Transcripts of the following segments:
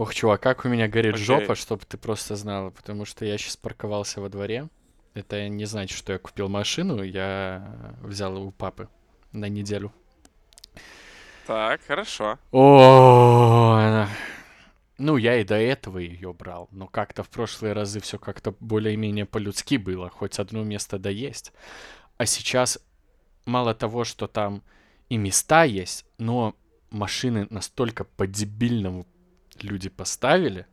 Ох, чувак, как у меня горит Окей. жопа, чтобы ты просто знала, потому что я сейчас парковался во дворе. Это не значит, что я купил машину, я взял у папы на неделю. Так, хорошо. О, она- ну я и до этого ее брал, но как-то в прошлые разы все как-то более-менее по-людски было, хоть одно место да есть. А сейчас мало того, что там и места есть, но машины настолько по-дебильному люди поставили,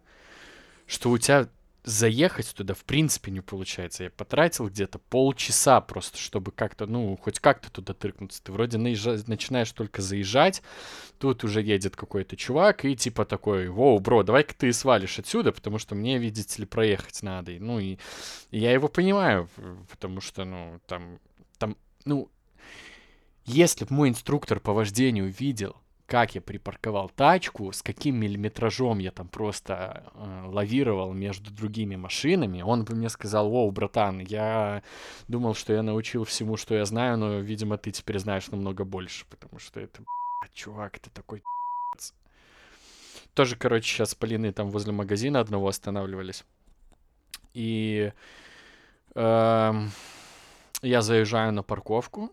что у тебя заехать туда в принципе не получается. Я потратил где-то полчаса просто, чтобы как-то, ну, хоть как-то туда тыркнуться. Ты вроде наезжа- начинаешь только заезжать, тут уже едет какой-то чувак и типа такой, воу, бро, давай-ка ты свалишь отсюда, потому что мне, видите ли, проехать надо. Ну и, и я его понимаю, потому что, ну, там, там, ну, если бы мой инструктор по вождению видел, как я припарковал тачку, с каким миллиметражом я там просто э, лавировал между другими машинами, он бы мне сказал, воу, братан, я думал, что я научил всему, что я знаю, но, видимо, ты теперь знаешь намного больше, потому что это, чувак, ты такой пи***ц». Тоже, короче, сейчас Полины там возле магазина одного останавливались. И эм, я заезжаю на парковку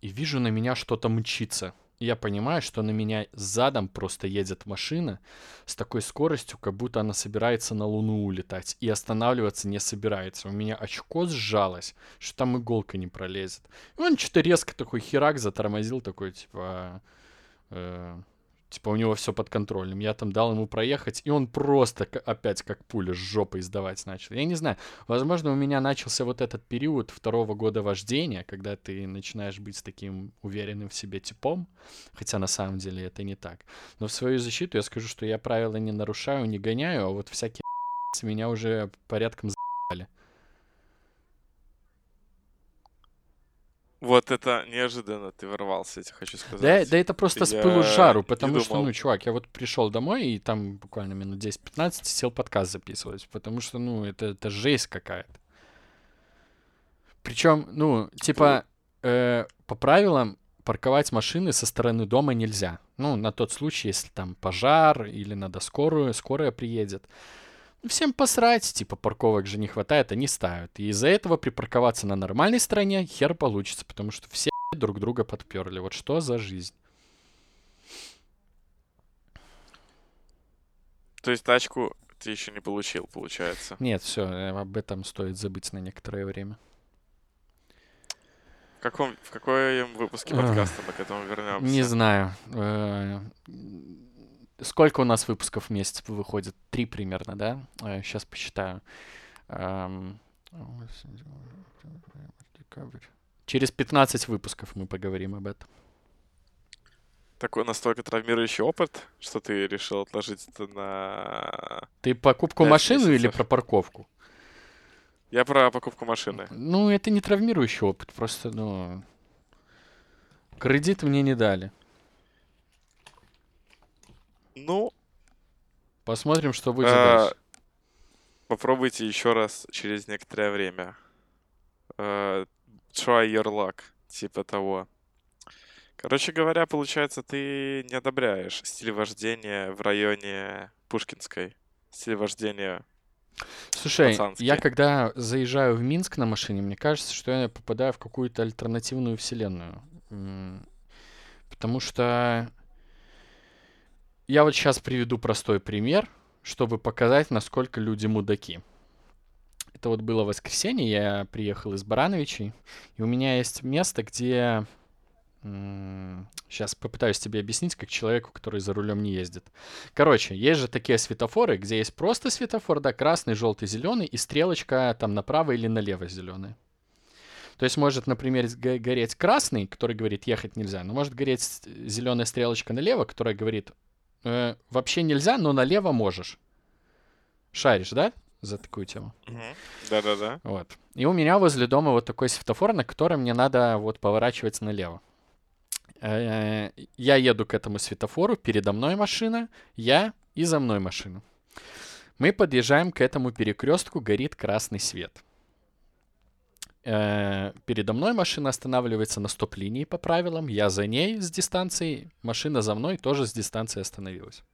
и вижу на меня что-то мчится. Я понимаю, что на меня задом просто едет машина с такой скоростью, как будто она собирается на Луну улетать. И останавливаться не собирается. У меня очко сжалось, что там иголка не пролезет. И он что-то резко такой херак затормозил, такой, типа... э, типа у него все под контролем. Я там дал ему проехать, и он просто опять как пуля с жопой издавать начал. Я не знаю, возможно, у меня начался вот этот период второго года вождения, когда ты начинаешь быть таким уверенным в себе типом, хотя на самом деле это не так. Но в свою защиту я скажу, что я правила не нарушаю, не гоняю, а вот всякие меня уже порядком Вот это неожиданно ты ворвался, я тебе хочу сказать. Да, да это просто с пылу с Я жару, потому что, ну, чувак, я вот пришел домой и там буквально минут 10-15 сел подкаст записывать, потому что, ну, это, это жесть какая-то. Причем, ну, типа, э, по правилам парковать машины со стороны дома нельзя. Ну, на тот случай, если там пожар или надо скорую, скорая приедет. Всем посрать, типа парковок же не хватает, они ставят. И из-за этого припарковаться на нормальной стороне хер получится, потому что все друг друга подперли. Вот что за жизнь? То есть тачку ты еще не получил, получается. Нет, все, об этом стоит забыть на некоторое время. В каком, в каком выпуске подкаста мы к этому вернемся? Не знаю. Сколько у нас выпусков в месяц выходит? Три примерно, да? Сейчас посчитаю. Эм, декабрь. Через 15 выпусков мы поговорим об этом. Такой настолько травмирующий опыт, что ты решил отложить это на... Ты покупку машины или про парковку? Я про покупку машины. Ну, это не травмирующий опыт, просто, ну... Кредит мне не дали. Ну, Посмотрим, что будет А, дальше. попробуйте еще раз через некоторое время. Э, try your luck, типа того. Короче говоря, получается, ты не одобряешь стиль вождения в районе Пушкинской. Стиль вождения. Слушай, пацански. я когда заезжаю в Минск на машине, мне кажется, что я попадаю в какую-то альтернативную вселенную. Потому что я вот сейчас приведу простой пример, чтобы показать, насколько люди мудаки. Это вот было воскресенье, я приехал из Барановичей, и у меня есть место, где... Сейчас попытаюсь тебе объяснить, как человеку, который за рулем не ездит. Короче, есть же такие светофоры, где есть просто светофор, да, красный, желтый, зеленый, и стрелочка там направо или налево зеленая. То есть может, например, гореть красный, который говорит ехать нельзя, но может гореть зеленая стрелочка налево, которая говорит «Э, вообще нельзя, но налево можешь. Шаришь, да, за такую тему? Да-да-да. Вот. И у меня возле дома вот такой светофор, на котором мне надо вот поворачивать налево. Э, Я еду к этому светофору, передо мной машина, я и за мной машина. Мы подъезжаем к этому перекрестку, горит красный свет. Э, Передо мной машина останавливается на стоп-линии по правилам, я за ней с дистанцией, машина за мной тоже с дистанции остановилась.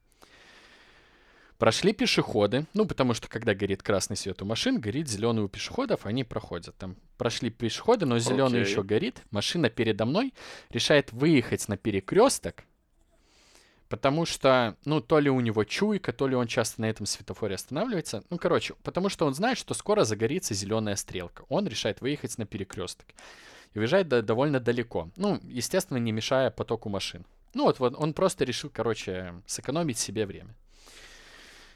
Прошли пешеходы, ну, потому что когда горит красный свет у машин, горит зеленый у пешеходов, они проходят. Там прошли пешеходы, но зеленый Окей. еще горит. Машина передо мной решает выехать на перекресток, потому что, ну, то ли у него чуйка, то ли он часто на этом светофоре останавливается. Ну, короче, потому что он знает, что скоро загорится зеленая стрелка. Он решает выехать на перекресток. И выезжает до- довольно далеко. Ну, естественно, не мешая потоку машин. Ну, вот, вот он просто решил, короче, сэкономить себе время.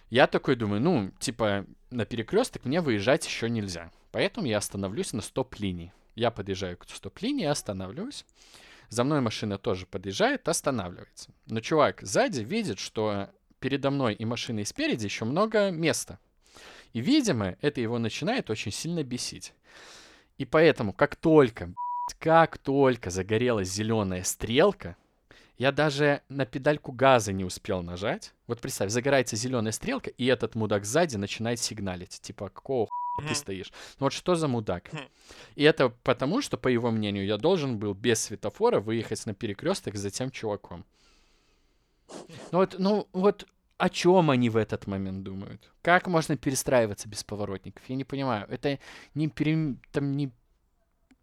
Я такой думаю, ну, типа, на перекресток мне выезжать еще нельзя. Поэтому я остановлюсь на стоп-линии. Я подъезжаю к стоп-линии, останавливаюсь. За мной машина тоже подъезжает, останавливается. Но чувак сзади видит, что передо мной и машиной спереди еще много места. И, видимо, это его начинает очень сильно бесить. И поэтому, как только, как только загорелась зеленая стрелка, я даже на педальку газа не успел нажать. Вот представь, загорается зеленая стрелка, и этот мудак сзади начинает сигналить. Типа, какого ты стоишь? Ну вот что за мудак? Хм. И это потому, что, по его мнению, я должен был без светофора выехать на перекресток за тем чуваком. Ну вот, ну вот о чем они в этот момент думают? Как можно перестраиваться без поворотников? Я не понимаю. Это не, перем- там не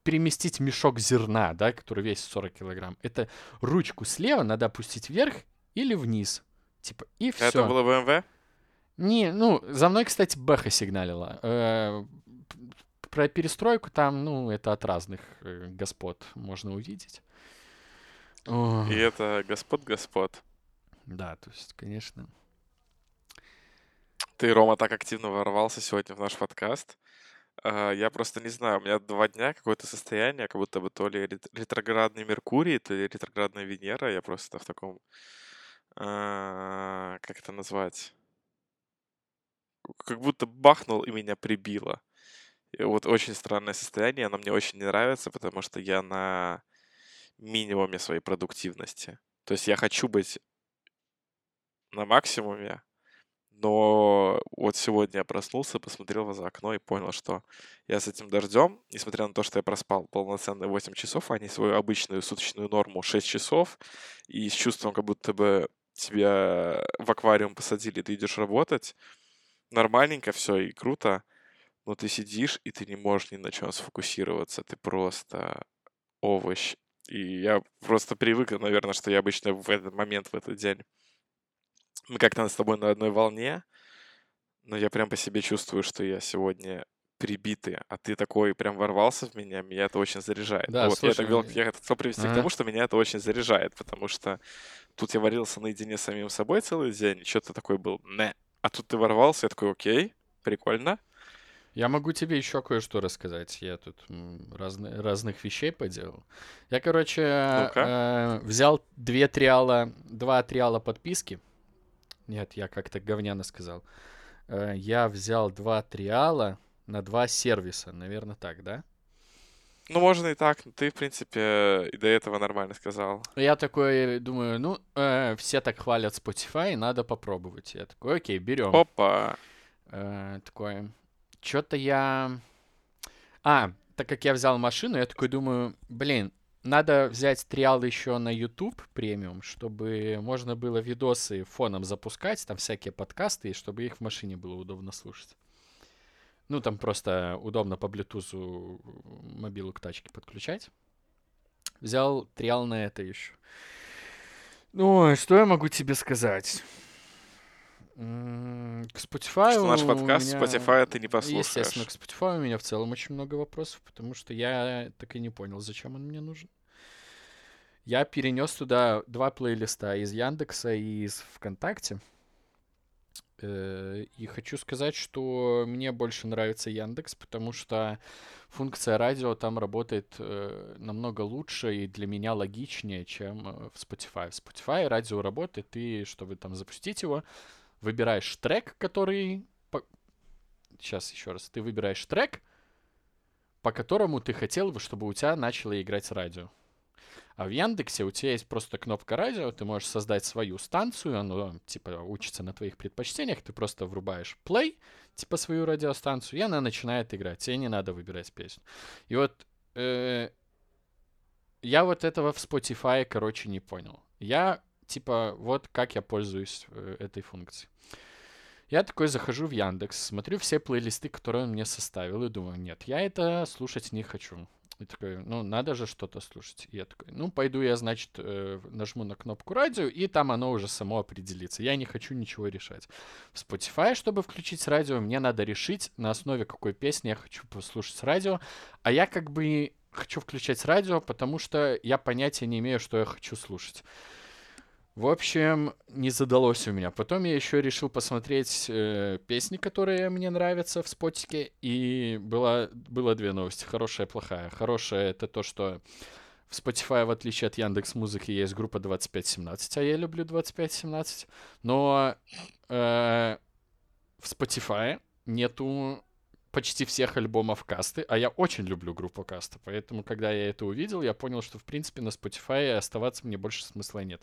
переместить мешок зерна, да, который весит 40 килограмм. Это ручку слева надо опустить вверх или вниз. Типа, и все. Это было БМВ? Не, ну, за мной, кстати, Бэха сигналила. Э, Про перестройку там, ну, это от разных э, господ можно увидеть. О, И это господ-господ. Да, то есть, конечно. Ты, Рома, так активно ворвался сегодня в наш подкаст. А, Я просто не знаю, у меня два дня какое-то состояние, как будто бы то ли рет- ретроградный Меркурий, то ли ретроградная Венера. Я просто в таком... а, Как это назвать? Как будто бахнул и меня прибило. И вот очень странное состояние, оно мне очень не нравится, потому что я на минимуме своей продуктивности. То есть я хочу быть на максимуме, но вот сегодня я проснулся, посмотрел за окно и понял, что я с этим дождем, несмотря на то, что я проспал полноценные 8 часов, а не свою обычную суточную норму 6 часов, и с чувством, как будто бы тебя в аквариум посадили, ты идешь работать, нормальненько все и круто, но ты сидишь, и ты не можешь ни на чем сфокусироваться, ты просто овощ. И я просто привык, наверное, что я обычно в этот момент, в этот день мы как-то с тобой на одной волне, но я прям по себе чувствую, что я сегодня прибитый, а ты такой прям ворвался в меня, меня это очень заряжает. Да, Ну вот, я, слушай, так вел- я хотел привести к ага. тому, что меня это очень заряжает, потому что тут я варился наедине с самим собой целый день, и что-то такой был, не. А тут ты ворвался, я такой, окей, прикольно. Я могу тебе еще кое-что рассказать. Я тут м, разны- разных вещей поделал. Я, короче, э, взял две триала, два триала подписки. Нет, я как-то говняно сказал. Э, я взял два триала на два сервиса. Наверное, так, да? Ну, можно и так, но ты, в принципе, и до этого нормально сказал. Я такой думаю, ну, э, все так хвалят Spotify, надо попробовать. Я такой, окей, берем. Опа! Э, такое. Что-то я... А, так как я взял машину, я такой думаю, блин, надо взять триал еще на YouTube премиум, чтобы можно было видосы фоном запускать, там всякие подкасты, и чтобы их в машине было удобно слушать. Ну, там просто удобно по Bluetooth мобилу к тачке подключать. Взял триал на это еще. Ну, что я могу тебе сказать? К Spotify Что наш подкаст меня- Spotify ты не Естественно, послушаешь. к Spotify у меня в целом очень много вопросов, потому что я так и не понял, зачем он мне нужен. Я перенес туда два плейлиста из Яндекса и из ВКонтакте. Э, И хочу сказать, что мне больше нравится Яндекс, потому что функция радио там работает э, намного лучше и для меня логичнее, чем э, в Spotify. В Spotify радио работает, и чтобы там запустить его, выбираешь трек, который... Сейчас еще раз. Ты выбираешь трек, по которому ты хотел бы, чтобы у тебя начало играть радио. А в Яндексе у тебя есть просто кнопка радио, ты можешь создать свою станцию, оно типа учится на твоих предпочтениях, ты просто врубаешь play, типа свою радиостанцию, и она начинает играть, тебе не надо выбирать песню. И вот э, я вот этого в Spotify, короче, не понял. Я типа вот как я пользуюсь э, этой функцией. Я такой захожу в Яндекс, смотрю все плейлисты, которые он мне составил, и думаю, нет, я это слушать не хочу. И такой, ну, надо же что-то слушать. И я такой, ну, пойду я, значит, э, нажму на кнопку радио, и там оно уже само определится. Я не хочу ничего решать. В Spotify, чтобы включить радио, мне надо решить, на основе какой песни я хочу послушать радио. А я как бы хочу включать радио, потому что я понятия не имею, что я хочу слушать. В общем, не задалось у меня. Потом я еще решил посмотреть э, песни, которые мне нравятся в спотике. И было, было две новости. Хорошая и плохая. Хорошая это то, что в Spotify, в отличие от Яндекс Музыки, есть группа 2517, а я люблю 2517. Но э, в Spotify нету почти всех альбомов касты, а я очень люблю группу каста. Поэтому, когда я это увидел, я понял, что, в принципе, на Spotify оставаться мне больше смысла нет.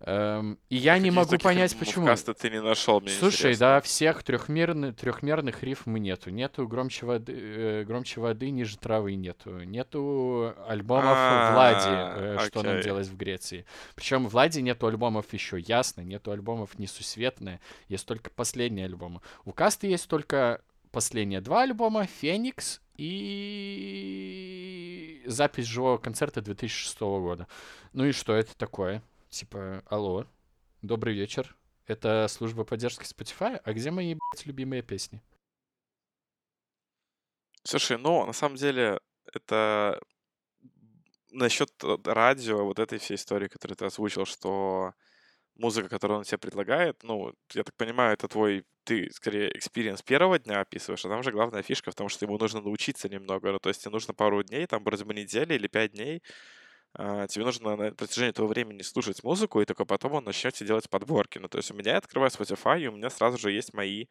Эм, и я не могу понять, почему. Каста ты не нашел, мне Слушай, интересно. да, всех трехмерных, трехмерных рифм нету. Нету громче воды, э, громче воды, ниже травы нету. Нету альбомов А, Влади, э, что нам делать в Греции. Причем Влади нету альбомов еще ясно, нету альбомов несусветные, есть только последние альбомы. У Касты есть только последние два альбома, Феникс и запись живого концерта 2006 года. Ну и что это такое? Типа, алло, добрый вечер. Это служба поддержки Spotify? А где мои, блядь, любимые песни? Слушай, ну, на самом деле, это насчет э, радио, вот этой всей истории, которую ты озвучил, что музыка, которую он тебе предлагает, ну, я так понимаю, это твой, ты скорее experience первого дня описываешь, а там же главная фишка в том, что ему нужно научиться немного, ну, то есть тебе нужно пару дней, там, вроде бы недели или пять дней, тебе нужно на протяжении этого времени слушать музыку, и только потом он начнет тебе делать подборки. Ну, то есть у меня я открываю Spotify, и у меня сразу же есть мои,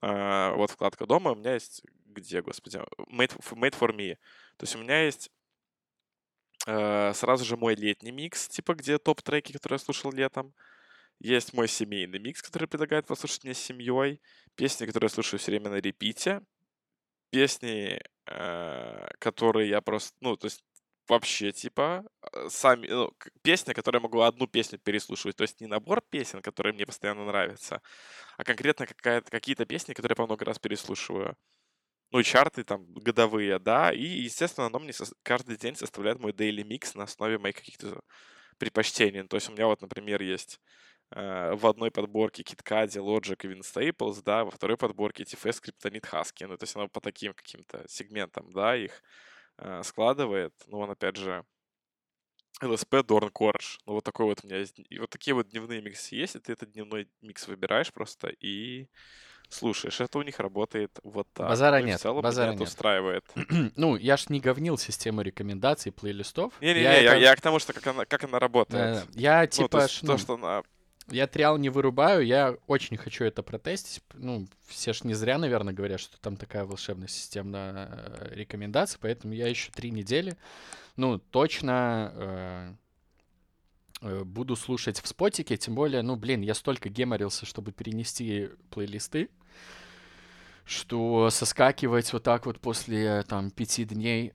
а, вот вкладка дома, у меня есть, где, господи, Made, made for Me. То есть у меня есть э, сразу же мой летний микс, типа, где топ-треки, которые я слушал летом. Есть мой семейный микс, который предлагает послушать мне с семьей. Песни, которые я слушаю все время на репите. Песни, которые я просто, ну, то есть вообще, типа, э, сами, ну, к- песни, которые я могу одну песню переслушивать. То есть не набор песен, которые мне постоянно нравятся, а конкретно какие-то песни, которые я по много раз переслушиваю. Ну, и чарты там годовые, да. И, естественно, оно мне сос- каждый день составляет мой daily микс на основе моих каких-то предпочтений. То есть у меня вот, например, есть э, в одной подборке KitKat, Logic и Winstaples, да, во второй подборке TFS, Kryptonite Husky. Ну, то есть оно по таким каким-то сегментам, да, их э, складывает. Ну, он, опять же, LSP Dorn Корж. Ну, вот такой вот у меня есть. И вот такие вот дневные миксы есть, и ты этот дневной микс выбираешь просто и слушаешь. Это у них работает вот так. Базара Ну, нет, в целом базара меня это нет. устраивает. ну, я ж не говнил систему рекомендаций, плейлистов. Не-не-не, я, это- я к тому, что как она, как она работает. Да, Я Ну, то типа, ж, то, ну, что она... я триал не вырубаю, я очень хочу это протестить. Ну, все ж не зря, наверное, говорят, что там такая волшебная система э, рекомендаций, поэтому я еще три недели, ну, точно э, э, буду слушать в спотике, тем более, ну, блин, я столько геморился, чтобы перенести плейлисты, что соскакивать вот так вот после, там, пяти дней,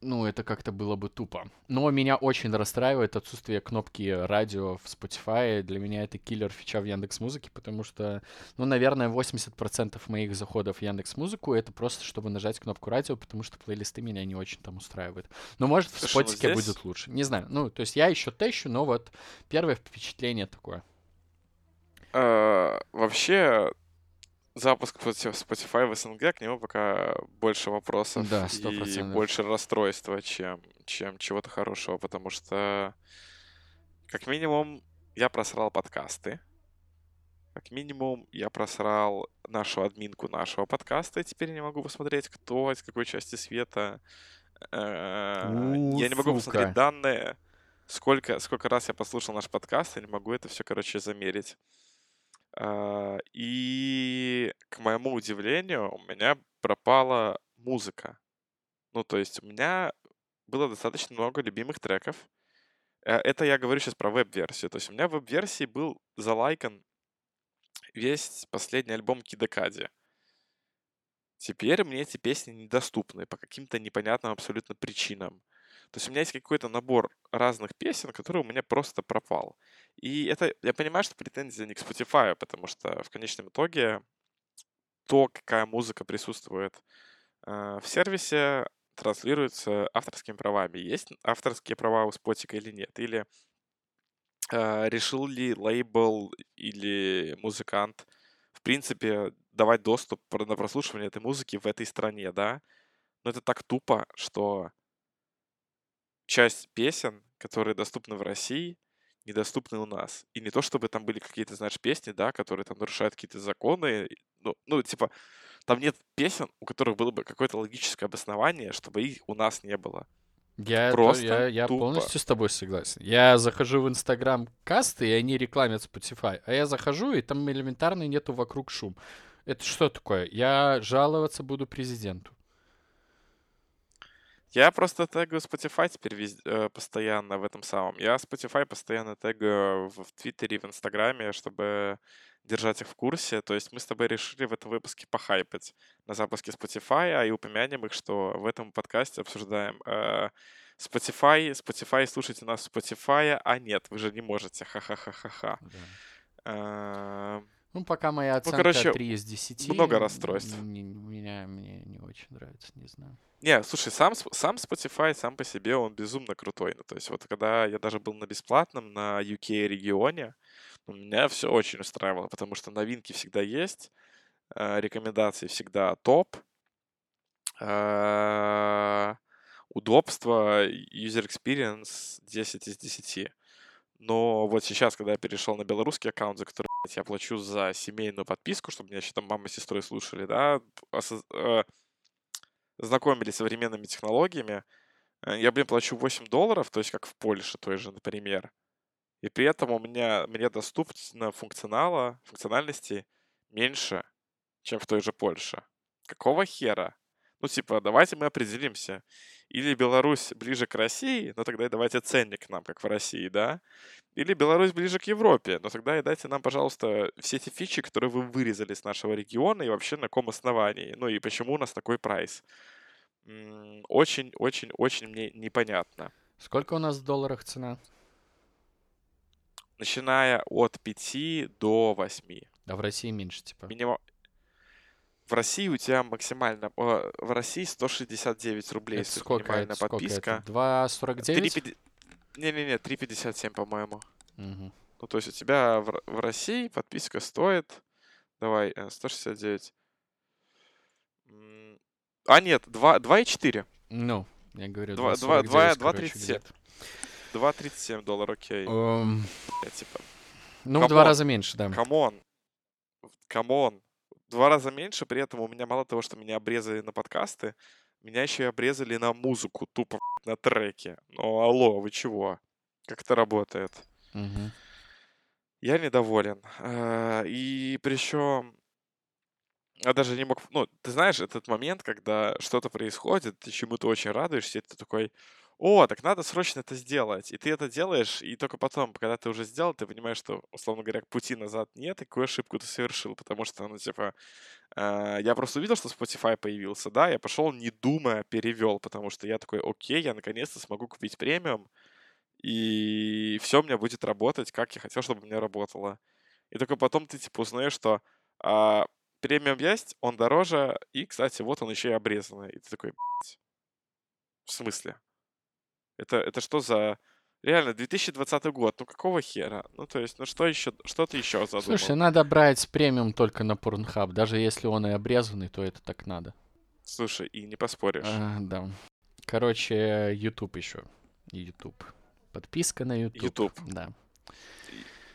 ну, это как-то было бы тупо. Но меня очень расстраивает отсутствие кнопки радио в Spotify. Для меня это киллер фича в Яндекс Музыке, потому что, ну, наверное, 80% моих заходов в Яндекс Музыку это просто, чтобы нажать кнопку радио, потому что плейлисты меня не очень там устраивают. Но может в Спотике здесь- будет лучше. Не знаю. Ну, то есть я еще тещу, но вот первое впечатление такое. э, вообще, запуск Spotify Spotify в СНГ, к нему пока больше вопросов Да, и 100%. больше расстройства, чем, чем чего-то хорошего, потому что, как минимум, я просрал подкасты. Как минимум, я просрал нашу админку нашего подкаста, и теперь не могу посмотреть, кто из какой части света. Э, Я не могу посмотреть данные, сколько, сколько раз я послушал наш подкаст, я не могу это все, короче, замерить. А, И, к моему удивлению, у меня пропала музыка. Ну, то есть у меня было достаточно много любимых треков. Э, Это я говорю сейчас про веб-версию. То есть у меня в веб-версии был залайкан весь последний альбом Кида Кади. Теперь мне эти песни недоступны по каким-то непонятным абсолютно причинам. То есть у меня есть какой-то набор разных песен, который у меня просто пропал. И это, я понимаю, что претензия не к Spotify, потому что в конечном итоге то, какая музыка присутствует э, в сервисе, транслируется авторскими правами. Есть авторские права у Spotify или нет? Или э, решил ли лейбл или музыкант, в принципе, давать доступ на прослушивание этой музыки в этой стране, да? Но это так тупо, что часть песен, которые доступны в России, недоступны у нас. И не то, чтобы там были какие-то, знаешь, песни, да, которые там нарушают какие-то законы. Ну, ну, типа, там нет песен, у которых было бы какое-то логическое обоснование, чтобы их у нас не было. Я, Просто то, я, я полностью с тобой согласен. Я захожу в Инстаграм касты, и они рекламят Spotify. А я захожу, и там элементарно нету вокруг шум. Это что такое? Я жаловаться буду президенту. Я просто тегаю Spotify теперь вез... э, постоянно в этом самом. Я Spotify постоянно тегаю в, в Твиттере, в Инстаграме, чтобы держать их в курсе. То есть мы с тобой решили в этом выпуске похайпать на запуске Spotify, а и упомянем их, что в этом подкасте обсуждаем э, Spotify. Spotify, слушайте нас в Spotify, а нет, вы же не можете. Ха-ха-ха-ха-ха. Да. Э, ну, пока моя ну, оценка ну, короче, 3 из 10. Много расстройств. Не, меня, мне не очень нравится, не знаю. Не, слушай, сам, сам Spotify сам по себе, он безумно крутой. Ну, то есть вот когда я даже был на бесплатном, на UK регионе, ну, меня все очень устраивало, потому что новинки всегда есть, э, рекомендации всегда топ, э, удобство, user experience 10 из 10. Но вот сейчас, когда я перешел на белорусский аккаунт, за который я плачу за семейную подписку, чтобы меня еще там мама с сестрой слушали, да, э, знакомились с современными технологиями, э, я, блин, плачу 8 долларов, то есть как в Польше той же, например. И при этом у меня, мне доступно функционала, функциональности меньше, чем в той же Польше. Какого хера? Ну, типа, давайте мы определимся. Или Беларусь ближе к России, но тогда и давайте ценник нам, как в России, да? Или Беларусь ближе к Европе, но тогда и дайте нам, пожалуйста, все эти фичи, которые вы вырезали с нашего региона, и вообще на каком основании. Ну и почему у нас такой прайс. Очень-очень-очень мне непонятно. Сколько у нас в долларах цена? Начиная от 5 до 8. А в России меньше, типа? Минимум. В России у тебя максимально... В России 169 рублей. Это сколько? Это подписка. 2,49? Не-не-не, 3,57, по-моему. Угу. Ну, то есть у тебя в, в России подписка стоит... Давай, 169. Э, а, нет, 2,4. Ну, я говорю, 2,37. 2,37 долларов, окей. Um... Я, типа... Ну, в два раза меньше, да. Come on. Come on два раза меньше, при этом у меня мало того, что меня обрезали на подкасты, меня еще и обрезали на музыку, тупо на треке. Ну, алло, вы чего? Как это работает? Угу. Я недоволен. А, и причем я даже не мог... Ну, ты знаешь, этот момент, когда что-то происходит, ты чему-то очень радуешься, и ты такой, о, так надо срочно это сделать. И ты это делаешь, и только потом, когда ты уже сделал, ты понимаешь, что, условно говоря, пути назад нет, и какую ошибку ты совершил, потому что, ну, типа, э, я просто увидел, что Spotify появился, да, я пошел, не думая, перевел, потому что я такой, окей, я наконец-то смогу купить премиум, и все у меня будет работать, как я хотел, чтобы у меня работало. И только потом ты, типа, узнаешь, что э, премиум есть, он дороже, и, кстати, вот он еще и обрезанный. И ты такой, в смысле? Это, это что за... Реально, 2020 год, ну какого хера? Ну, то есть, ну что еще, что ты еще задумал? Слушай, надо брать премиум только на Pornhub. Даже если он и обрезанный, то это так надо. Слушай, и не поспоришь. А, да. Короче, YouTube еще. YouTube. Подписка на YouTube. YouTube. Да.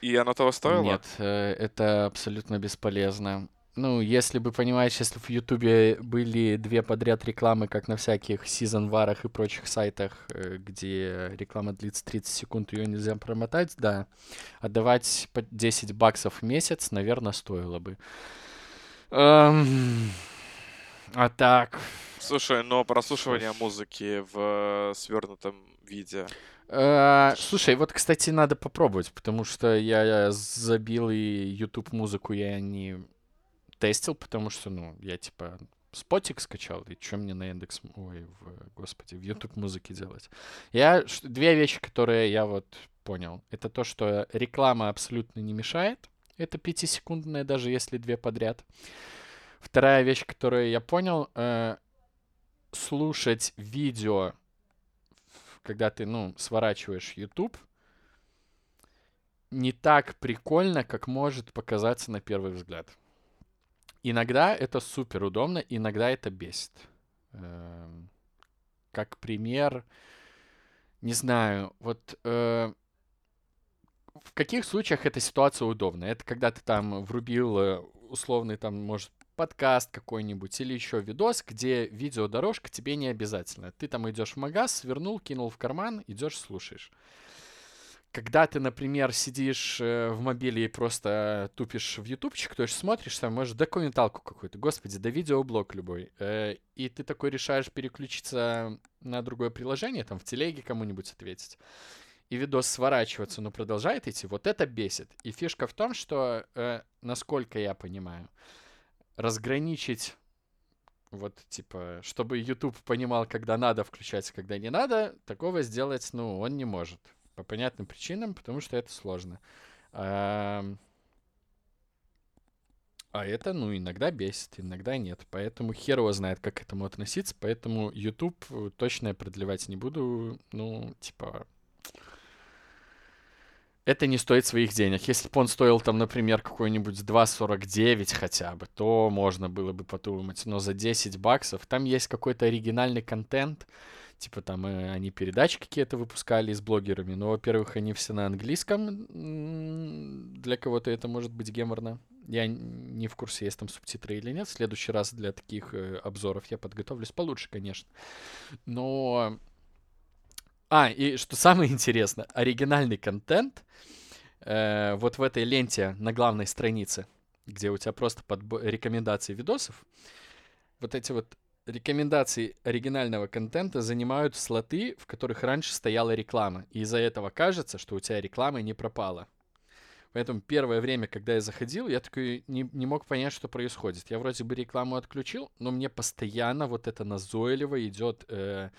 И, оно того стоило? Нет, э, это абсолютно бесполезно ну, если бы, понимаешь, если в Ютубе были две подряд рекламы, как на всяких сезон-варах и прочих сайтах, э, где реклама длится 30 секунд, ее нельзя промотать, да, отдавать по 10 баксов в месяц, наверное, стоило бы. Эм... А так... Слушай, но прослушивание музыки в свернутом виде... Uh, слушай, вот, кстати, надо попробовать, потому что я забил и YouTube музыку я не тестил, потому что, ну, я, типа, спотик скачал, и что мне на Яндекс... Ой, в, господи, в YouTube музыке делать? Я... Две вещи, которые я вот понял. Это то, что реклама абсолютно не мешает. Это пятисекундная, даже если две подряд. Вторая вещь, которую я понял, э, слушать видео, когда ты, ну, сворачиваешь YouTube, не так прикольно, как может показаться на первый взгляд. Иногда это супер удобно, иногда это бесит. Эм, как пример, не знаю, вот э, в каких случаях эта ситуация удобна? Это когда ты там врубил э, условный там, может, подкаст какой-нибудь или еще видос, где видеодорожка тебе не обязательно. Ты там идешь в магаз, свернул, кинул в карман, идешь, слушаешь когда ты, например, сидишь э, в мобиле и просто тупишь в ютубчик, то есть смотришь там, может, документалку какую-то, господи, да видеоблог любой, э, и ты такой решаешь переключиться на другое приложение, там, в телеге кому-нибудь ответить, и видос сворачиваться, но продолжает идти, вот это бесит. И фишка в том, что, э, насколько я понимаю, разграничить вот, типа, чтобы YouTube понимал, когда надо включать, когда не надо, такого сделать, ну, он не может. По понятным причинам, потому что это сложно. А, а это, ну, иногда бесит, иногда нет. Поэтому хер его знает, как к этому относиться. Поэтому YouTube э, точно я продлевать не буду. Ну, типа, это не стоит своих денег. Если бы он стоил там, например, какой-нибудь 2.49 хотя бы, то можно было бы подумать. Но за 10 баксов там есть какой-то оригинальный контент, Типа там э, они передачи какие-то выпускали с блогерами. Но, во-первых, они все на английском. Для кого-то это может быть геморно. Я не в курсе, есть там субтитры или нет. В следующий раз для таких э, обзоров я подготовлюсь получше, конечно. Но... А, и что самое интересное, оригинальный контент э, вот в этой ленте на главной странице, где у тебя просто под рекомендации видосов, вот эти вот рекомендации оригинального контента занимают слоты, в которых раньше стояла реклама. И из-за этого кажется, что у тебя реклама не пропала. Поэтому первое время, когда я заходил, я такой не, не мог понять, что происходит. Я вроде бы рекламу отключил, но мне постоянно вот это назойливо идет э,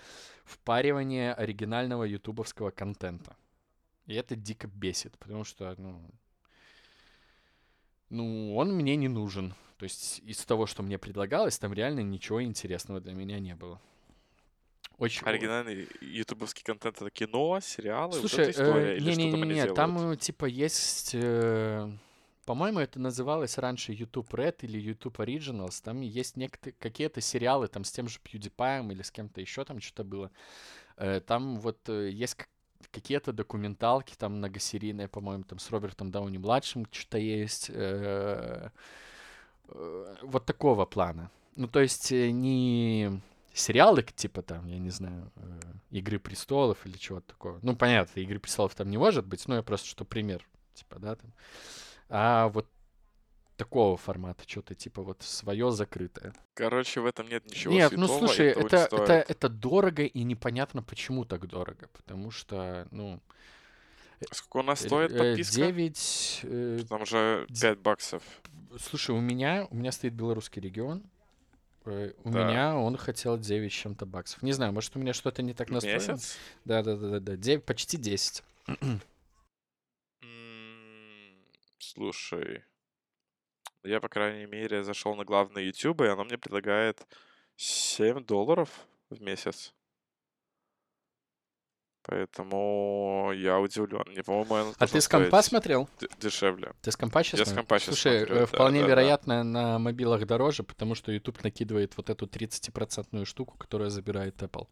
впаривание оригинального ютубовского контента. И это дико бесит, потому что, ну, ну, он мне не нужен. То есть из того, что мне предлагалось, там реально ничего интересного для меня не было. Очень Оригинальный ютубовский контент это кино, сериалы, Слушай, вот история, э, или не, не, не, не, там типа есть, э, по-моему, это называлось раньше YouTube Red или YouTube Originals. Там есть некоторые какие-то сериалы там с тем же PewDiePie или с кем-то еще там что-то было. Э, там вот э, есть какие-то документалки там многосерийные, по-моему, там с Робертом Дауни младшим что-то есть. Э, Э, вот такого плана. Ну, то есть э, не сериалы, типа там, я не знаю, э, Игры престолов или чего-то такого. Ну, понятно, Игры престолов там не может быть, но я просто что пример, типа, да, там. А вот такого формата, что-то типа вот свое закрытое. Короче, в этом нет ничего Нет, ну слушай, это, это, это дорого и непонятно, почему так дорого. Потому что, ну... Сколько у нас стоит подписка? 9... Там уже 5 баксов. Слушай, у меня, у меня стоит белорусский регион. Э, у да. меня он хотел 9 с чем-то баксов. Не знаю, может, у меня что-то не так настроено. Месяц? Да, да, да, да, да. 9, почти 10. Слушай, я, по крайней мере, зашел на главный YouTube, и оно мне предлагает 7 долларов в месяц. Поэтому я удивлен. Не, по-моему, А ты с компа смотрел? Дешевле. Ты с компа сейчас Я с компа сейчас Слушай, смотрю, э, вполне да, вероятно, да. на мобилах дороже, потому что YouTube накидывает вот эту 30% штуку, которая забирает Apple.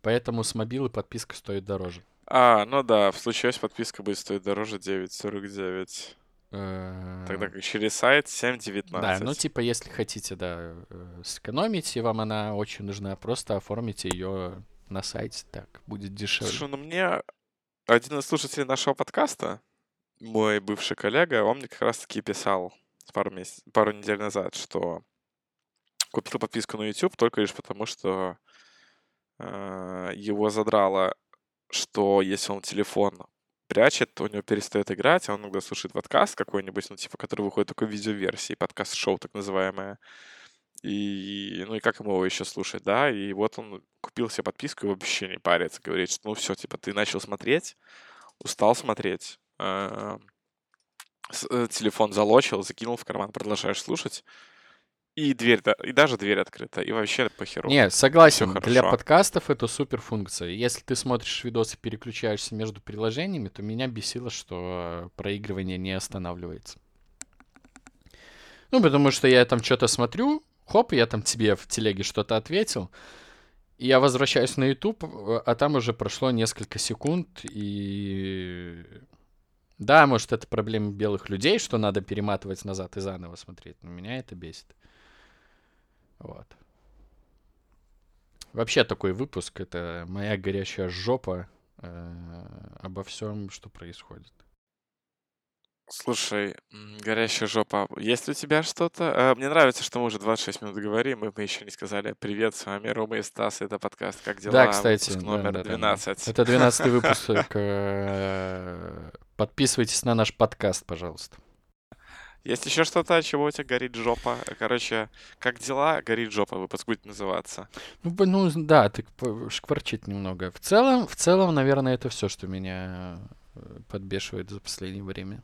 Поэтому с мобилы подписка стоит дороже. А, ну да, в случае подписка будет стоить дороже 9,49. Тогда как через сайт 7.19. Да, ну типа, если хотите, да, э, сэкономить, и вам она очень нужна, просто оформите ее на сайте, так будет дешевле. Слушай, ну мне один из слушателей нашего подкаста, мой бывший коллега, он мне как раз-таки писал пару, месяц, пару недель назад, что купил подписку на YouTube только лишь потому, что э, его задрало, что если он телефон прячет, то у него перестает играть, а он иногда слушает подкаст какой-нибудь, ну, типа, который выходит такой видеоверсии, подкаст-шоу так называемое. И, ну и как ему его еще слушать, да? И вот он купил себе подписку и вообще не парится. Говорит, что ну все, типа, ты начал смотреть, устал смотреть, э, э, телефон залочил, закинул в карман, продолжаешь слушать. И дверь, да, и даже дверь открыта, и вообще похеру. Не, согласен, для подкастов это супер функция. Если ты смотришь видосы, переключаешься между приложениями, то меня бесило, что проигрывание не останавливается. Ну, потому что я там что-то смотрю, хоп, я там тебе в телеге что-то ответил, и я возвращаюсь на YouTube, а там уже прошло несколько секунд, и... Да, может, это проблема белых людей, что надо перематывать назад и заново смотреть, но меня это бесит. Вот. Вообще такой выпуск — это моя горящая жопа э, обо всем, что происходит. Слушай, горящая жопа, есть у тебя что-то? Э, мне нравится, что мы уже 26 минут говорим, и мы еще не сказали «Привет, с вами Рома и Стас, это подкаст «Как дела?» Да, кстати. Выпуск номер да, да, 12. Да. Это 12 выпуск. Э, подписывайтесь на наш подкаст, пожалуйста. Есть еще что-то, от чего у тебя горит жопа? Короче, как дела, горит жопа, выпуск будет называться. Ну, ну да, ты шкварчит немного. В целом, в целом, наверное, это все, что меня э, подбешивает за последнее время.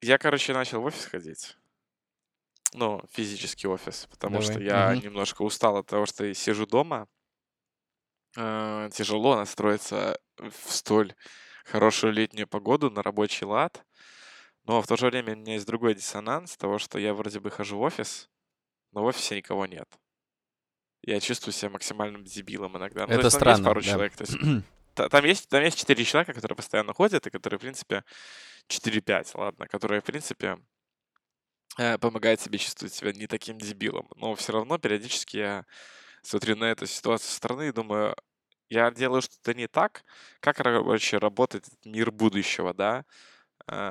Я, короче, начал в офис ходить. Ну, физический офис, потому Давай. что я угу. немножко устал от того, что сижу дома. Э, тяжело настроиться в столь хорошую летнюю погоду на рабочий лад. Но в то же время у меня есть другой диссонанс того, что я вроде бы хожу в офис, но в офисе никого нет. Я чувствую себя максимальным дебилом иногда. Ну, Это есть, странно. Есть пару да. человек. То есть, там есть, там есть четыре человека, которые постоянно ходят, и которые, в принципе, 4-5, ладно, которые, в принципе, э, помогают себе чувствовать себя не таким дебилом. Но все равно периодически я смотрю на эту ситуацию со стороны и думаю, я делаю что-то не так, как вообще работает мир будущего, да?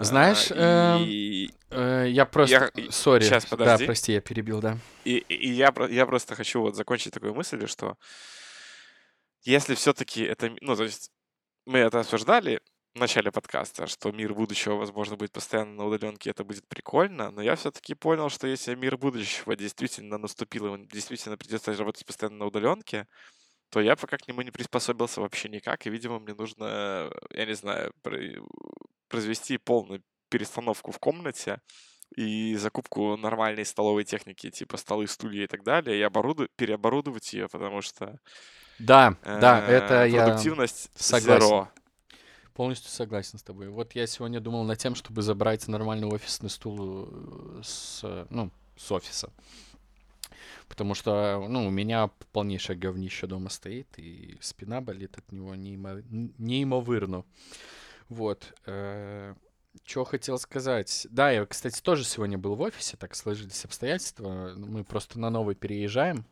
Знаешь, э, и... э, я просто... Сори, Сейчас, подожди. Да, прости, я перебил, да. И, и я, я просто хочу вот закончить такой мыслью, что если все-таки это... Ну, то есть мы это обсуждали в начале подкаста, что мир будущего, возможно, будет постоянно на удаленке, это будет прикольно, но я все-таки понял, что если мир будущего действительно наступил, и действительно придется работать постоянно на удаленке, то я пока к нему не приспособился вообще никак, и, видимо, мне нужно, я не знаю, произвести полную перестановку в комнате, и закупку нормальной столовой техники, типа столы, стулья и так далее, и оборуду... переоборудовать ее, потому что да, э, да, это я продуктивность согласен. Zero. Полностью согласен с тобой. Вот я сегодня думал над тем, чтобы забрать нормальный офисный стул э, с, ну, с офиса. Потому что, ну, у меня полнейшее говнище дома стоит, и спина болит от него неимо... неимоверно. Вот. Э, что хотел сказать? Да, я, кстати, тоже сегодня был в офисе, так сложились обстоятельства. Мы просто на новый переезжаем.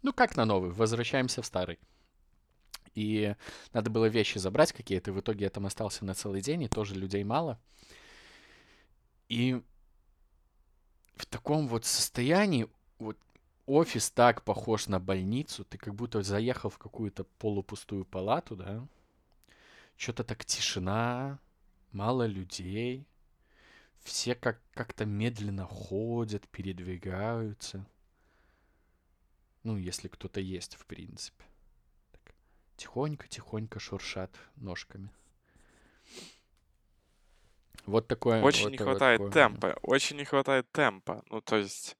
Ну, как на новый? Возвращаемся в старый. И надо было вещи забрать какие-то. В итоге я там остался на целый день, и тоже людей мало. И в таком вот состоянии, вот офис так похож на больницу, ты как будто заехал в какую-то полупустую палату, да? Что-то так тишина, мало людей, все как- как-то медленно ходят, передвигаются. Ну, если кто-то есть, в принципе. Тихонько-тихонько шуршат ножками. Вот такое. Очень вот, не хватает вот темпа. Очень не хватает темпа. Ну, то есть,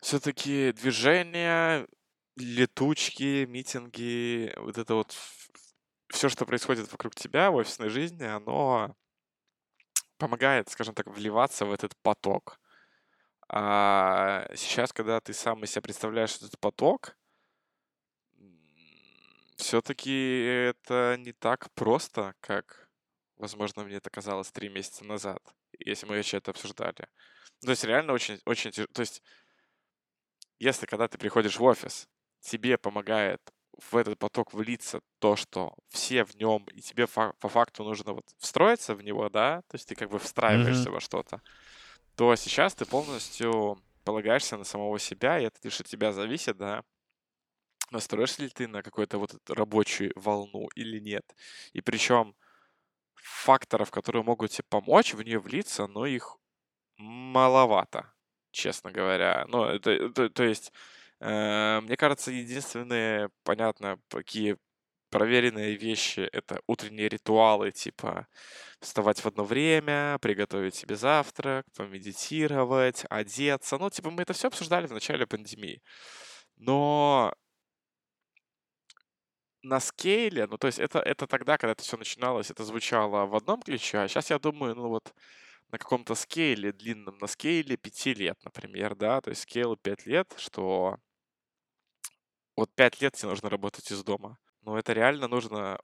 все-таки движения, летучки, митинги, вот это вот все, что происходит вокруг тебя в офисной жизни, оно помогает, скажем так, вливаться в этот поток. А сейчас, когда ты сам из себя представляешь этот поток, все-таки это не так просто, как, возможно, мне это казалось три месяца назад, если мы еще это обсуждали. То есть реально очень, очень тяжело. То есть если когда ты приходишь в офис, тебе помогает в этот поток влиться то, что все в нем, и тебе фа- по факту нужно вот встроиться в него, да, то есть ты как бы встраиваешься mm-hmm. во что-то, то сейчас ты полностью полагаешься на самого себя, и это лишь от тебя зависит, да, настроишься ли ты на какую-то вот рабочую волну или нет. И причем факторов, которые могут тебе помочь в нее влиться, но их маловато честно говоря. Ну, это, то, то есть, э, мне кажется, единственные, понятно, какие проверенные вещи — это утренние ритуалы, типа вставать в одно время, приготовить себе завтрак, помедитировать, одеться. Ну, типа, мы это все обсуждали в начале пандемии. Но на скейле, ну, то есть это, это тогда, когда это все начиналось, это звучало в одном ключе, а сейчас я думаю, ну, вот на каком-то скейле длинном, на скейле пяти лет, например, да, то есть скейл пять лет, что вот пять лет тебе нужно работать из дома. Но это реально нужно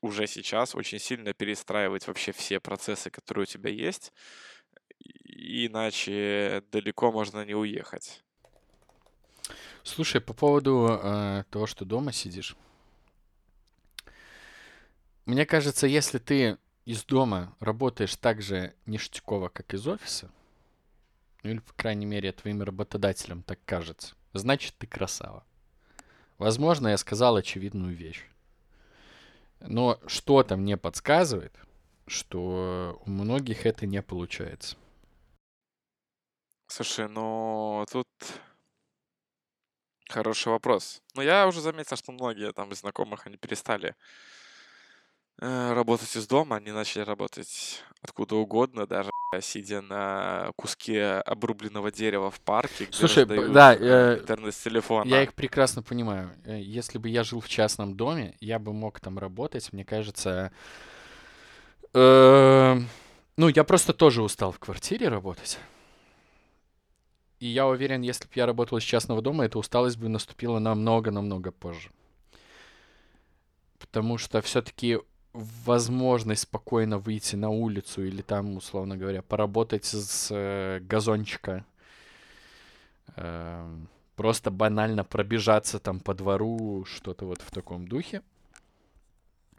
уже сейчас очень сильно перестраивать вообще все процессы, которые у тебя есть, иначе далеко можно не уехать. Слушай, по поводу э, того, что дома сидишь, мне кажется, если ты из дома работаешь так же ништяково, как из офиса, ну или, по крайней мере, твоим работодателям так кажется, значит, ты красава. Возможно, я сказал очевидную вещь. Но что-то мне подсказывает, что у многих это не получается. Слушай, ну тут хороший вопрос. Но я уже заметил, что многие там из знакомых, они перестали работать из дома, они начали работать откуда угодно, даже сидя на куске обрубленного дерева в парке, где Слушай, да, э, интернет с телефона. Я их прекрасно понимаю. Э, если бы я жил в частном доме, я бы мог там работать. Мне кажется, э, ну я просто тоже устал в квартире работать. И я уверен, если бы я работал из частного дома, эта усталость бы наступила намного-намного позже. Потому что все-таки возможность спокойно выйти на улицу или там, условно говоря, поработать с э, газончика, э, просто банально пробежаться там по двору, что-то вот в таком духе,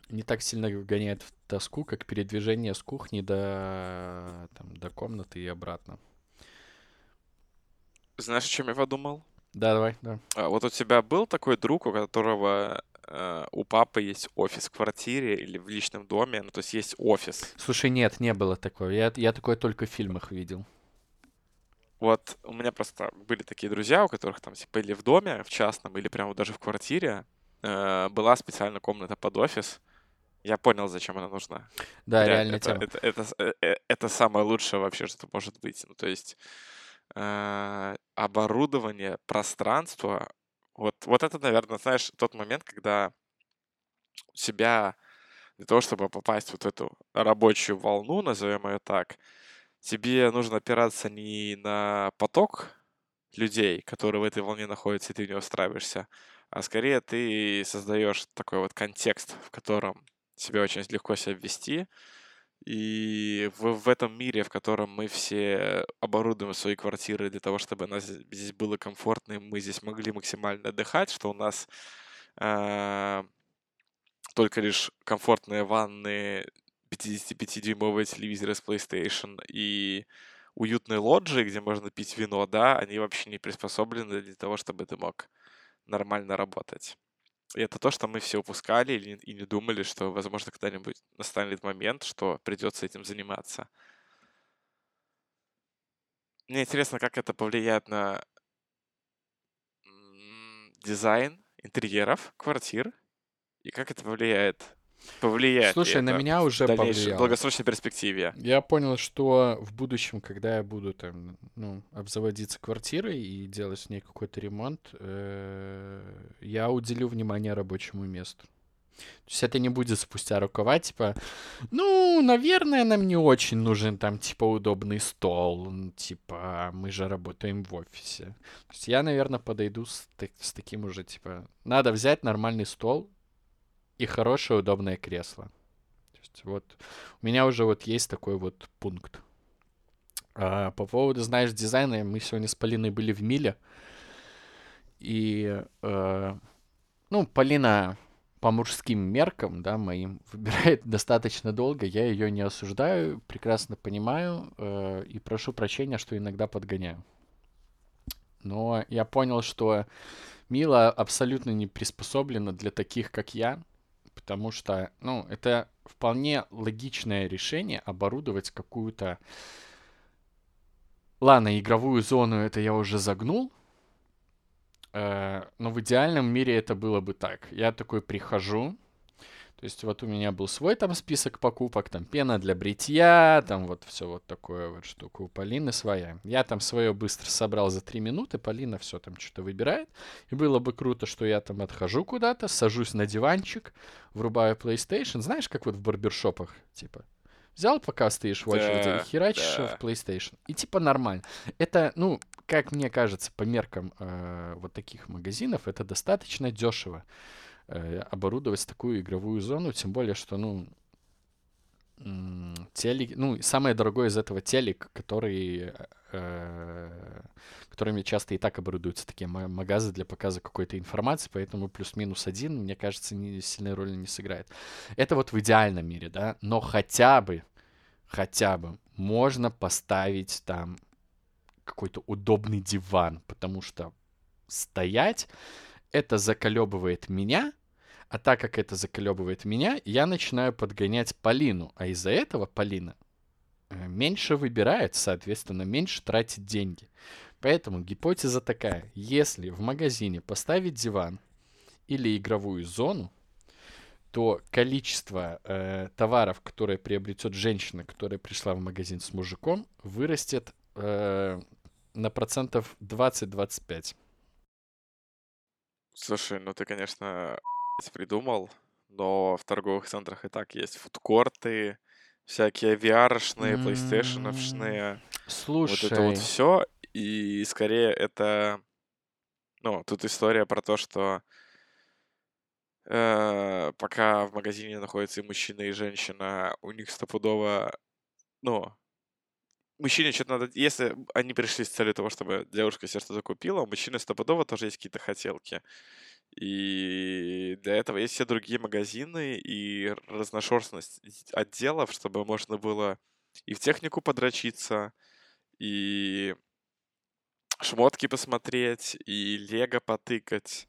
не так сильно вгоняет в тоску, как передвижение с кухни до, там, до комнаты и обратно. Знаешь, о чем я подумал? Да, давай, да. А, вот у тебя был такой друг, у которого у папы есть офис в квартире или в личном доме, ну, то есть есть офис. Слушай, нет, не было такого. Я, я такое только в фильмах видел. Вот у меня просто были такие друзья, у которых там типа или в доме, в частном, или прямо даже в квартире э, была специальная комната под офис. Я понял, зачем она нужна. Да, реально это, это, это, это, э, это самое лучшее вообще, что может быть. Ну, то есть э, оборудование, пространство вот, вот это, наверное, знаешь, тот момент, когда себя для того, чтобы попасть вот в эту рабочую волну, назовем ее так, тебе нужно опираться не на поток людей, которые в этой волне находятся, и ты в нее устраиваешься, а скорее ты создаешь такой вот контекст, в котором тебе очень легко себя ввести, и в, в этом мире, в котором мы все оборудуем свои квартиры для того, чтобы нас здесь было комфортно, и мы здесь могли максимально отдыхать, что у нас э, только лишь комфортные ванны, 55-дюймовые телевизоры с PlayStation и уютные лоджии, где можно пить вино, да, они вообще не приспособлены для того, чтобы ты мог нормально работать. И это то, что мы все упускали и не думали, что, возможно, когда-нибудь настанет момент, что придется этим заниматься. Мне интересно, как это повлияет на дизайн интерьеров квартир и как это повлияет повлияет. Слушай, на меня уже в повлияло. В долгосрочной перспективе. Я понял, что в будущем, когда я буду там, ну, обзаводиться квартирой и делать с ней какой-то ремонт, э, я уделю внимание рабочему месту. То есть это не будет спустя рукава, типа, ну, наверное, нам не очень нужен там, типа, удобный стол, типа, мы же работаем в офисе. То есть я, наверное, подойду с, с таким уже, типа, надо взять нормальный стол, и хорошее удобное кресло. То есть вот у меня уже вот есть такой вот пункт. А, по поводу, знаешь, дизайна, мы сегодня с Полиной были в Миле. И, э, ну, Полина по мужским меркам, да, моим, выбирает достаточно долго. Я ее не осуждаю, прекрасно понимаю э, и прошу прощения, что иногда подгоняю. Но я понял, что Мила абсолютно не приспособлена для таких, как я, потому что, ну, это вполне логичное решение оборудовать какую-то ладно, игровую зону это я уже загнул. Э, но в идеальном мире это было бы так. Я такой прихожу, то есть вот у меня был свой там список покупок, там пена для бритья, там вот все вот такое вот штука. У Полины своя. Я там свое быстро собрал за три минуты, Полина все там что-то выбирает. И было бы круто, что я там отхожу куда-то, сажусь на диванчик, врубаю PlayStation. Знаешь, как вот в барбершопах, типа, взял, пока стоишь в очереди, да, и херачишь да. в PlayStation. И типа нормально. Это, ну, как мне кажется, по меркам э, вот таких магазинов, это достаточно дешево оборудовать такую игровую зону, тем более, что, ну, телек, ну, самое дорогое из этого телек, который, э, которыми часто и так оборудуются такие магазы для показа какой-то информации, поэтому плюс-минус один, мне кажется, не, сильной роли не сыграет. Это вот в идеальном мире, да, но хотя бы, хотя бы можно поставить там какой-то удобный диван, потому что стоять это заколебывает меня, а так как это заколебывает меня, я начинаю подгонять Полину. А из-за этого Полина э, меньше выбирает, соответственно, меньше тратит деньги. Поэтому гипотеза такая. Если в магазине поставить диван или игровую зону, то количество э, товаров, которые приобретет женщина, которая пришла в магазин с мужиком, вырастет э, на процентов 20-25. Слушай, ну ты, конечно, придумал, но в торговых центрах и так есть фудкорты, всякие VR-шные, PlayStation-шные. Слушай. Вот это вот все. И скорее это... Ну, тут история про то, что э, пока в магазине находится и мужчина, и женщина, у них стопудово, ну, мужчине что-то надо... Если они пришли с целью того, чтобы девушка себе что-то купила, у мужчины стопудово тоже есть какие-то хотелки. И для этого есть все другие магазины и разношерстность отделов, чтобы можно было и в технику подрочиться, и шмотки посмотреть, и лего потыкать,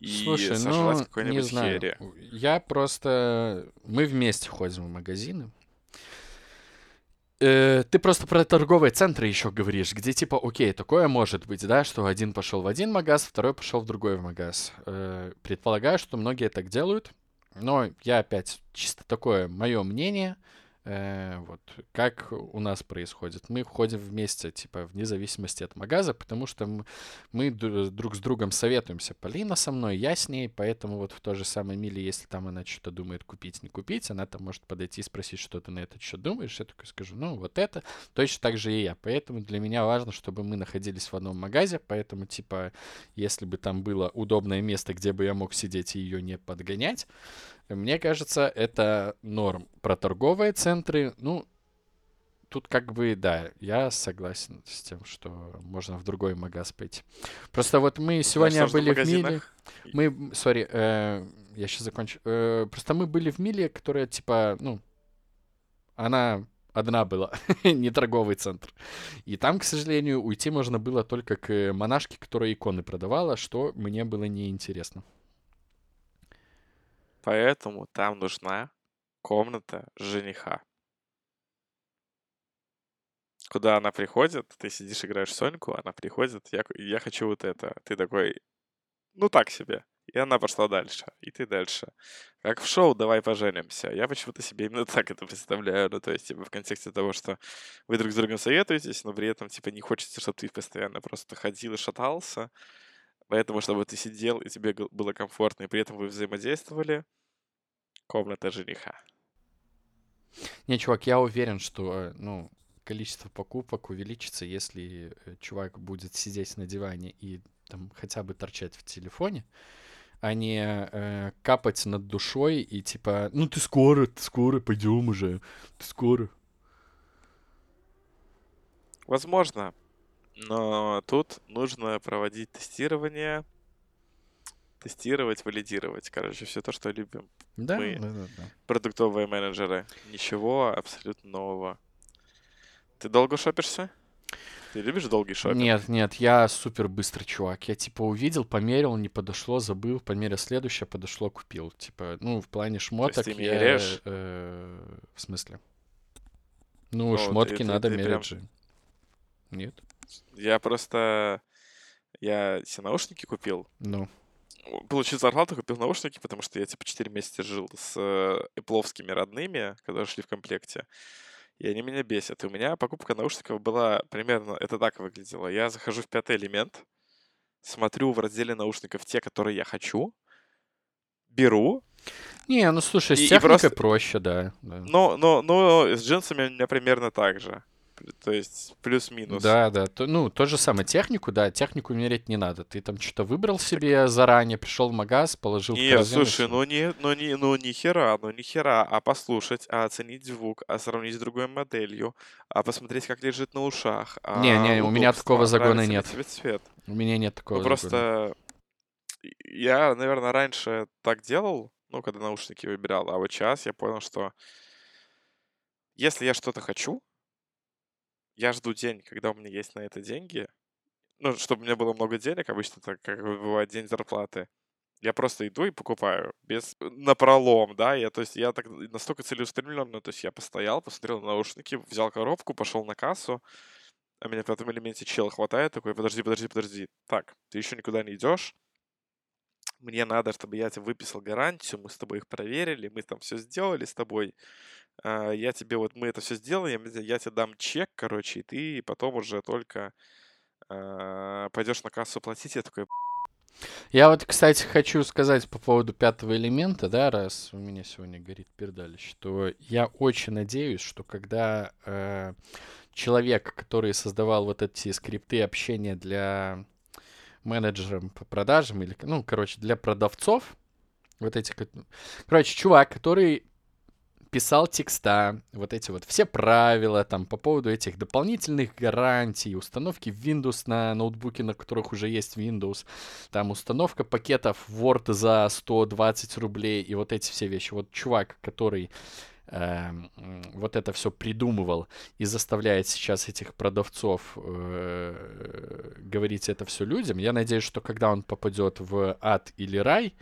и Слушай, сожрать ну, какой-нибудь хери. Я просто... Мы вместе ходим в магазины. Э, ты просто про торговые центры еще говоришь, где типа, окей, такое может быть, да, что один пошел в один магаз, второй пошел в другой магаз. Э, предполагаю, что многие так делают, но я опять чисто такое мое мнение. Э, вот как у нас происходит. Мы входим вместе, типа, вне зависимости от магаза, потому что мы, друг с другом советуемся. Полина со мной, я с ней, поэтому вот в той же самой миле, если там она что-то думает купить, не купить, она там может подойти и спросить, что ты на это что думаешь. Я такой скажу, ну, вот это. Точно так же и я. Поэтому для меня важно, чтобы мы находились в одном магазе, поэтому, типа, если бы там было удобное место, где бы я мог сидеть и ее не подгонять, мне кажется, это норм. Про торговые центры, ну, тут как бы, да, я согласен с тем, что можно в другой магаз пойти. Просто вот мы сегодня были в, в Миле. Мы, сори, э, я сейчас закончу. Э, просто мы были в Миле, которая, типа, ну, она одна была, не торговый центр. И там, к сожалению, уйти можно было только к монашке, которая иконы продавала, что мне было неинтересно. Поэтому там нужна комната жениха. Куда она приходит, ты сидишь, играешь Соньку, она приходит, я, я хочу вот это. Ты такой, ну так себе. И она пошла дальше, и ты дальше. Как в шоу «Давай поженимся». Я почему-то себе именно так это представляю. Ну, то есть, типа, в контексте того, что вы друг с другом советуетесь, но при этом, типа, не хочется, чтобы ты постоянно просто ходил и шатался. Поэтому, чтобы ты сидел, и тебе было комфортно, и при этом вы взаимодействовали, комната жениха. Не, чувак, я уверен, что, ну, количество покупок увеличится, если э, чувак будет сидеть на диване и там хотя бы торчать в телефоне, а не э, капать над душой и типа, ну ты скоро, ты скоро, пойдем уже, ты скоро. Возможно, но тут нужно проводить тестирование, тестировать, валидировать. Короче, все то, что любим. Да, Мы, да, да, да. продуктовые менеджеры. Ничего абсолютно нового. Ты долго шопишься? Ты любишь долгий шопинг? Нет, нет, я супер быстрый чувак. Я типа увидел, померил, не подошло, забыл, померил следующее, подошло, купил. Типа, ну, в плане шмоток. То есть ты меряешь? Я, э, в смысле? Ну, ну шмотки ты, надо ты, мерять прям... же. Нет. Я просто... Я себе наушники купил. Ну. Получил зарплату, купил наушники, потому что я, типа, 4 месяца жил с эпловскими родными, которые шли в комплекте. И они меня бесят. И у меня покупка наушников была примерно... Это так выглядело. Я захожу в пятый элемент, смотрю в разделе наушников те, которые я хочу, беру. Не, ну слушай, с и, техникой и просто... проще, да. да. Но, но, но с джинсами у меня примерно так же. То есть плюс-минус. Да, да. То, ну, то же самое. Технику, да, технику мерить не надо. Ты там что-то выбрал себе заранее, пришел в магаз, положил Нет, в корзину. слушай, ну не, ну не, ну не хера, ну не хера, а послушать, а оценить звук, а сравнить с другой моделью, а посмотреть, как лежит на ушах. А не, не, у меня такого загона нет. Тебе цвет. У меня нет такого ну, просто я, наверное, раньше так делал, ну, когда наушники выбирал, а вот сейчас я понял, что если я что-то хочу, я жду день, когда у меня есть на это деньги. Ну, чтобы у меня было много денег, обычно так как бывает день зарплаты. Я просто иду и покупаю без напролом, да, я, то есть я так настолько целеустремленно, то есть я постоял, посмотрел на наушники, взял коробку, пошел на кассу, а меня в этом элементе чел хватает, такой, подожди, подожди, подожди, так, ты еще никуда не идешь, мне надо, чтобы я тебе выписал гарантию, мы с тобой их проверили, мы там все сделали с тобой, а, я тебе вот, мы это все сделаем, я тебе дам чек, короче, и ты потом уже только э, пойдешь на кассу платить, я такой... Я вот, кстати, хочу сказать по поводу пятого элемента, да, раз у меня сегодня горит пердалище, что я очень надеюсь, что когда э, человек, который создавал вот эти скрипты общения для менеджеров по продажам, или, ну, короче, для продавцов, вот эти, короче, чувак, который писал текста, вот эти вот все правила там по поводу этих дополнительных гарантий, установки Windows на ноутбуке, на которых уже есть Windows, там установка пакетов Word за 120 рублей и вот эти все вещи. Вот чувак, который э, вот это все придумывал и заставляет сейчас этих продавцов э, говорить это все людям, я надеюсь, что когда он попадет в ад или рай,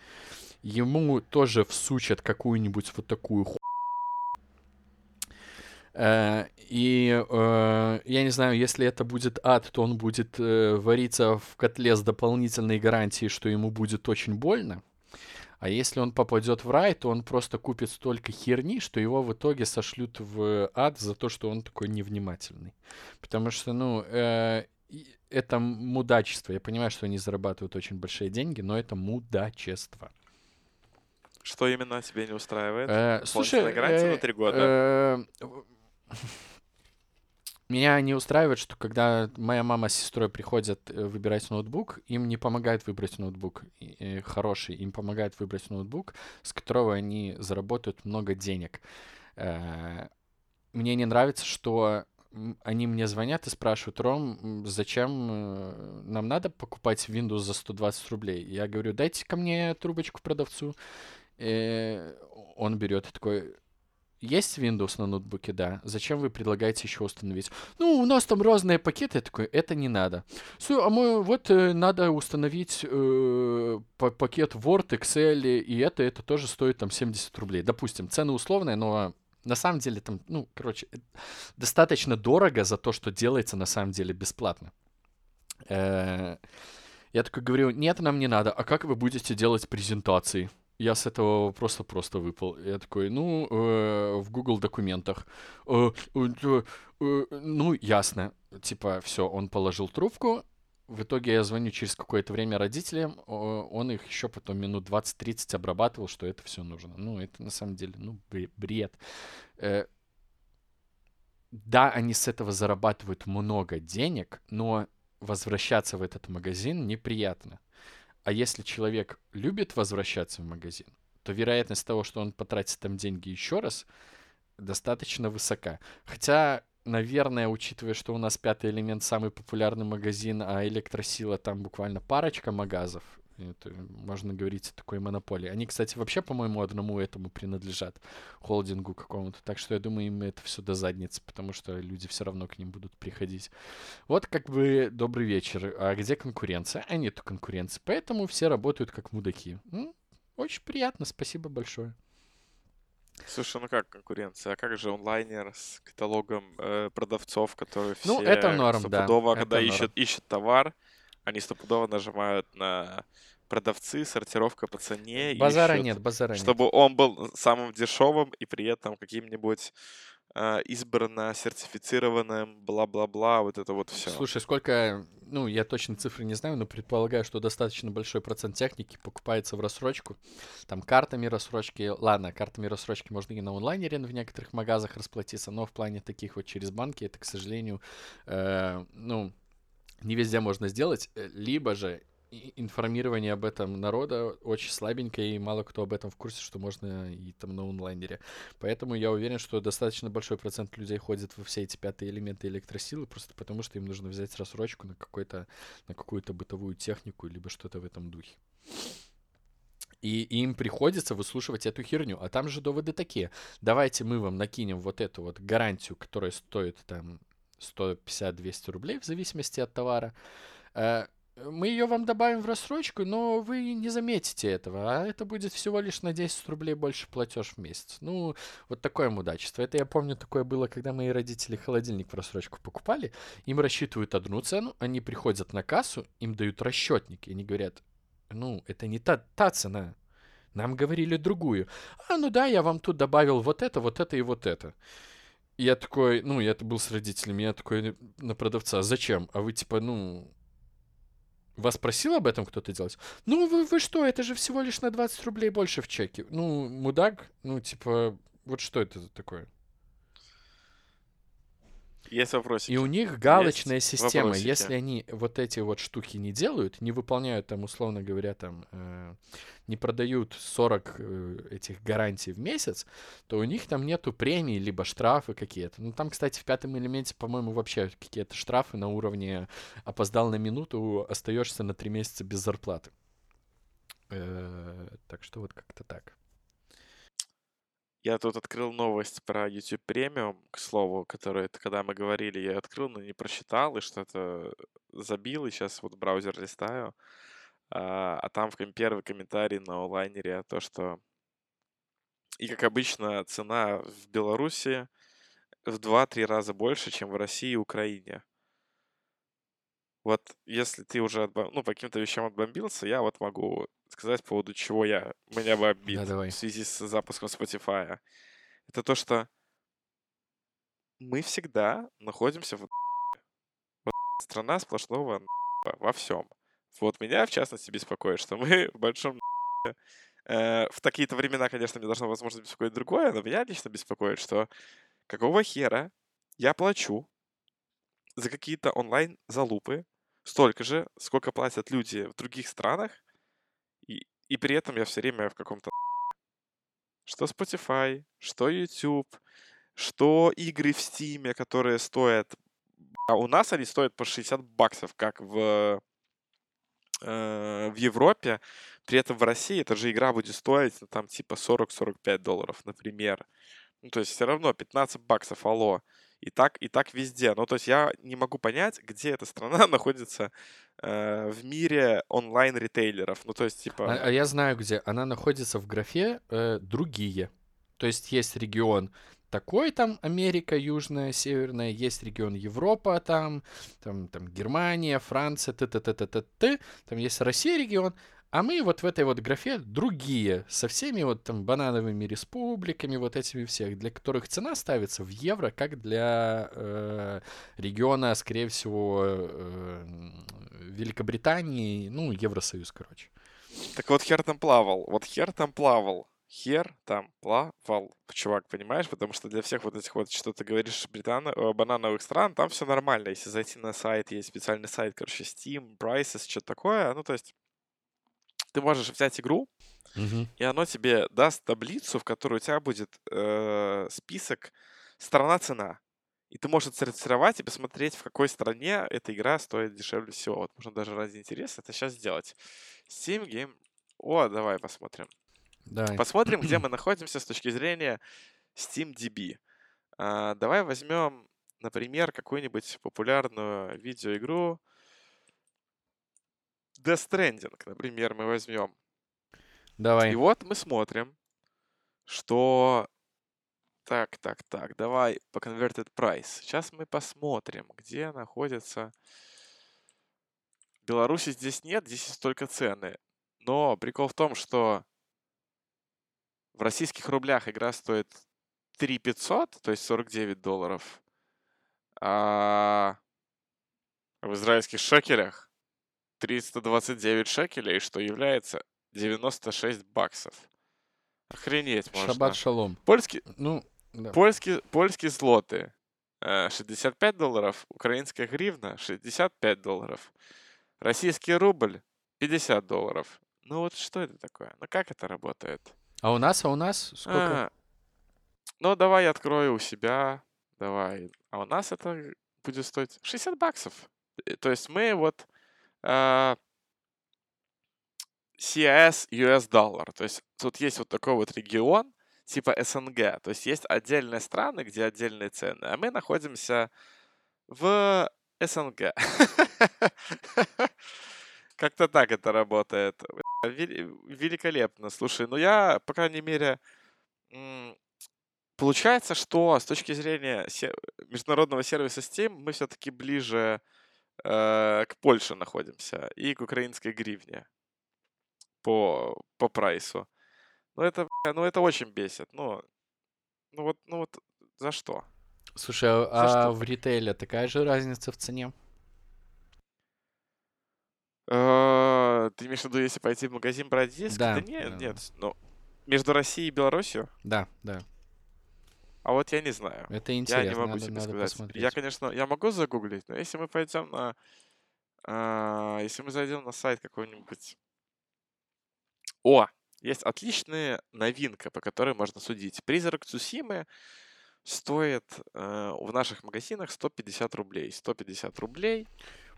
ему тоже всучат какую-нибудь вот такую ху Э, и э, я не знаю, если это будет ад, то он будет э, вариться в котле с дополнительной гарантией, что ему будет очень больно. А если он попадет в рай, то он просто купит столько херни, что его в итоге сошлют в ад за то, что он такой невнимательный. Потому что, ну, э, это мудачество. Я понимаю, что они зарабатывают очень большие деньги, но это мудачество. Что именно тебя не устраивает? Э, слушай, э, на три года. Э, меня не устраивает, что когда моя мама с сестрой приходят э, выбирать ноутбук, им не помогает выбрать ноутбук хороший, им помогает выбрать ноутбук, с которого они заработают много денег. Э, мне не нравится, что они мне звонят и спрашивают, Ром, зачем э, нам надо покупать Windows за 120 рублей? Я говорю, дайте ко мне трубочку продавцу. Он берет такой, есть Windows на ноутбуке, да. Зачем вы предлагаете еще установить? Ну, у нас там разные пакеты. Я такой, это не надо. Слушай, а мы, вот э, надо установить э, пакет Word, Excel, и это, это тоже стоит там 70 рублей. Допустим, цены условные, но на самом деле там, ну, короче, э, достаточно дорого за то, что делается на самом деле бесплатно. Э, я такой говорю, нет, нам не надо. А как вы будете делать презентации? Я с этого просто-просто выпал. Я такой, ну, э, в Google документах. Э, э, э, ну, ясно. Типа, все, он положил трубку. В итоге я звоню через какое-то время родителям. Он их еще потом минут 20-30 обрабатывал, что это все нужно. Ну, это на самом деле, ну, бред. Э, да, они с этого зарабатывают много денег, но возвращаться в этот магазин неприятно. А если человек любит возвращаться в магазин, то вероятность того, что он потратит там деньги еще раз, достаточно высока. Хотя, наверное, учитывая, что у нас пятый элемент самый популярный магазин, а электросила там буквально парочка магазов, это, можно говорить о такой монополии. Они, кстати, вообще, по-моему, одному этому принадлежат, холдингу какому-то. Так что я думаю, им это все до задницы, потому что люди все равно к ним будут приходить. Вот как бы добрый вечер. А где конкуренция? А нету конкуренции. Поэтому все работают как мудаки. М? Очень приятно, спасибо большое. Слушай, ну как конкуренция? А как же онлайнер с каталогом э, продавцов, которые Ну, это все норм, да. когда Это ищут, норм. ищут товар, они стопудово нажимают на продавцы, сортировка по цене, Базара ищут, нет, базара нет. чтобы он был самым дешевым и при этом каким-нибудь э, избрано сертифицированным, бла-бла-бла, вот это вот все. Слушай, сколько, ну, я точно цифры не знаю, но предполагаю, что достаточно большой процент техники покупается в рассрочку. Там картами рассрочки, ладно, картами рассрочки можно и на онлайнере в некоторых магазах расплатиться, но в плане таких вот через банки это, к сожалению, э, ну, не везде можно сделать, э, либо же информирование об этом народа очень слабенькое, и мало кто об этом в курсе, что можно и там на онлайнере. Поэтому я уверен, что достаточно большой процент людей ходит во все эти пятые элементы электросилы, просто потому что им нужно взять рассрочку на какой-то, на какую-то бытовую технику, либо что-то в этом духе. И им приходится выслушивать эту херню. А там же доводы такие. Давайте мы вам накинем вот эту вот гарантию, которая стоит там 150-200 рублей в зависимости от товара. Э, Мы ее вам добавим в рассрочку, но вы не заметите этого, а это будет всего лишь на 10 рублей больше платеж в месяц. Ну, вот такое мудачество. Это я помню, такое было, когда мои родители холодильник в рассрочку покупали. Им рассчитывают одну цену, они приходят на кассу, им дают расчетник, и они говорят, ну, это не та, та цена. Нам говорили другую. А, ну да, я вам тут добавил вот это, вот это и вот это. Я такой, ну, я это был с родителями, я такой на продавца, «А зачем? А вы типа, ну, вас просил об этом кто-то делать? Ну, вы, вы что, это же всего лишь на 20 рублей больше в чеке. Ну, мудак, ну, типа, вот что это такое? Есть вопросики? И у них галочная Есть система. вопросики? Если они вот эти вот штуки не делают, не выполняют там, условно говоря, там, э, не продают 40 э, этих гарантий в месяц, то у них там нету премий, либо штрафы какие-то. Ну, там, кстати, в пятом элементе, по-моему, вообще какие-то штрафы на уровне опоздал на минуту, остаешься на три месяца без зарплаты. Э, так что вот как-то так. Я тут открыл новость про YouTube Premium, к слову, которую, когда мы говорили, я открыл, но не прочитал, и что-то забил, и сейчас вот браузер листаю. А, а там первый комментарий на онлайнере то, что и как обычно цена в Беларуси в 2-3 раза больше, чем в России и Украине. Вот если ты уже отбом- ну, по каким-то вещам отбомбился, я вот могу сказать по поводу чего я меня бомбит Да, давай. в связи с запуском Spotify. Это то, что мы всегда находимся в вот страна сплошного во всем. Вот меня, в частности, беспокоит, что мы в большом э, в такие-то времена, конечно, мне должно, возможно, беспокоить другое, но меня лично беспокоит, что какого хера я плачу за какие-то онлайн-залупы столько же, сколько платят люди в других странах, и, и при этом я все время в каком-то что Spotify, что YouTube, что игры в Steam, которые стоят... А у нас они стоят по 60 баксов, как в, э, в Европе. При этом в России эта же игра будет стоить, ну, там, типа 40-45 долларов, например. Ну, то есть все равно 15 баксов, алло. И так, и так везде. Ну, то есть я не могу понять, где эта страна находится э, в мире онлайн-ритейлеров. Ну, то есть, типа... А, а я знаю, где. Она находится в графе э, «Другие». То есть есть регион такой, там Америка южная, северная, есть регион Европа, там, там, там Германия, Франция, т т т т т т там есть Россия регион, а мы вот в этой вот графе другие, со всеми вот там банановыми республиками, вот этими всех, для которых цена ставится в евро, как для э, региона, скорее всего, э, Великобритании, ну, Евросоюз, короче. Так вот, хер там плавал. Вот хер там плавал. Хер там плавал, чувак, понимаешь? Потому что для всех вот этих вот, что ты говоришь, британо- э, банановых стран, там все нормально. Если зайти на сайт, есть специальный сайт, короче, Steam, Prices, что-то такое. Ну, то есть ты можешь взять игру, Мгм. и оно тебе даст таблицу, в которой у тебя будет э, список страна-цена. И ты можешь отсортировать и посмотреть, в какой стране эта игра стоит дешевле всего. Вот можно даже ради интереса это сейчас сделать. Steam Game... О, давай посмотрим. Давай. Посмотрим, где мы находимся с точки зрения SteamDB. А, давай возьмем, например, какую-нибудь популярную видеоигру. Death Stranding, например, мы возьмем. Давай. И вот мы смотрим, что Так, так, так, давай по converted price. Сейчас мы посмотрим, где находится... Беларуси здесь нет, здесь есть только цены. Но прикол в том, что в российских рублях игра стоит 3 500, то есть 49 долларов. А в израильских шекелях 329 шекелей, что является 96 баксов. Охренеть можно. Шаббат шалом. Польский, Ну, да. польский, польские злоты э, 65 долларов, украинская гривна 65 долларов, российский рубль 50 долларов. Ну вот что это такое? Ну как это работает? А у нас, а у нас сколько? А, ну давай я открою у себя, давай. А у нас это будет стоить 60 баксов. Э, То есть мы вот а, CIS US доллар. То есть тут есть вот такой вот регион, типа СНГ. То есть есть отдельные страны, где отдельные цены. А мы находимся в СНГ. Как-то так это работает. Вели- Великолепно. Слушай, ну я, по крайней мере, получается, что с точки зрения международного сервиса Steam мы все-таки ближе э, к Польше находимся и к украинской гривне по, по прайсу. Ну это, ну это очень бесит. Ну, ну вот, ну вот за что? Слушай, а, За а что в ритейле такая же разница в цене? Э, Ты имеешь в виду, если пойти в магазин брать диск? Да, Да нет, да, нет. Ну, между Россией и Беларусью? Да, да. А вот я не знаю. Это Я интересно, не могу надо, тебе надо сказать. Я, посмотреть. конечно, я могу загуглить, но если мы пойдем на... а, если мы зайдем на сайт какой-нибудь... О! Есть отличная новинка, по которой можно судить. Призрак Цусимы стоит э, в наших магазинах 150 рублей. 150 рублей.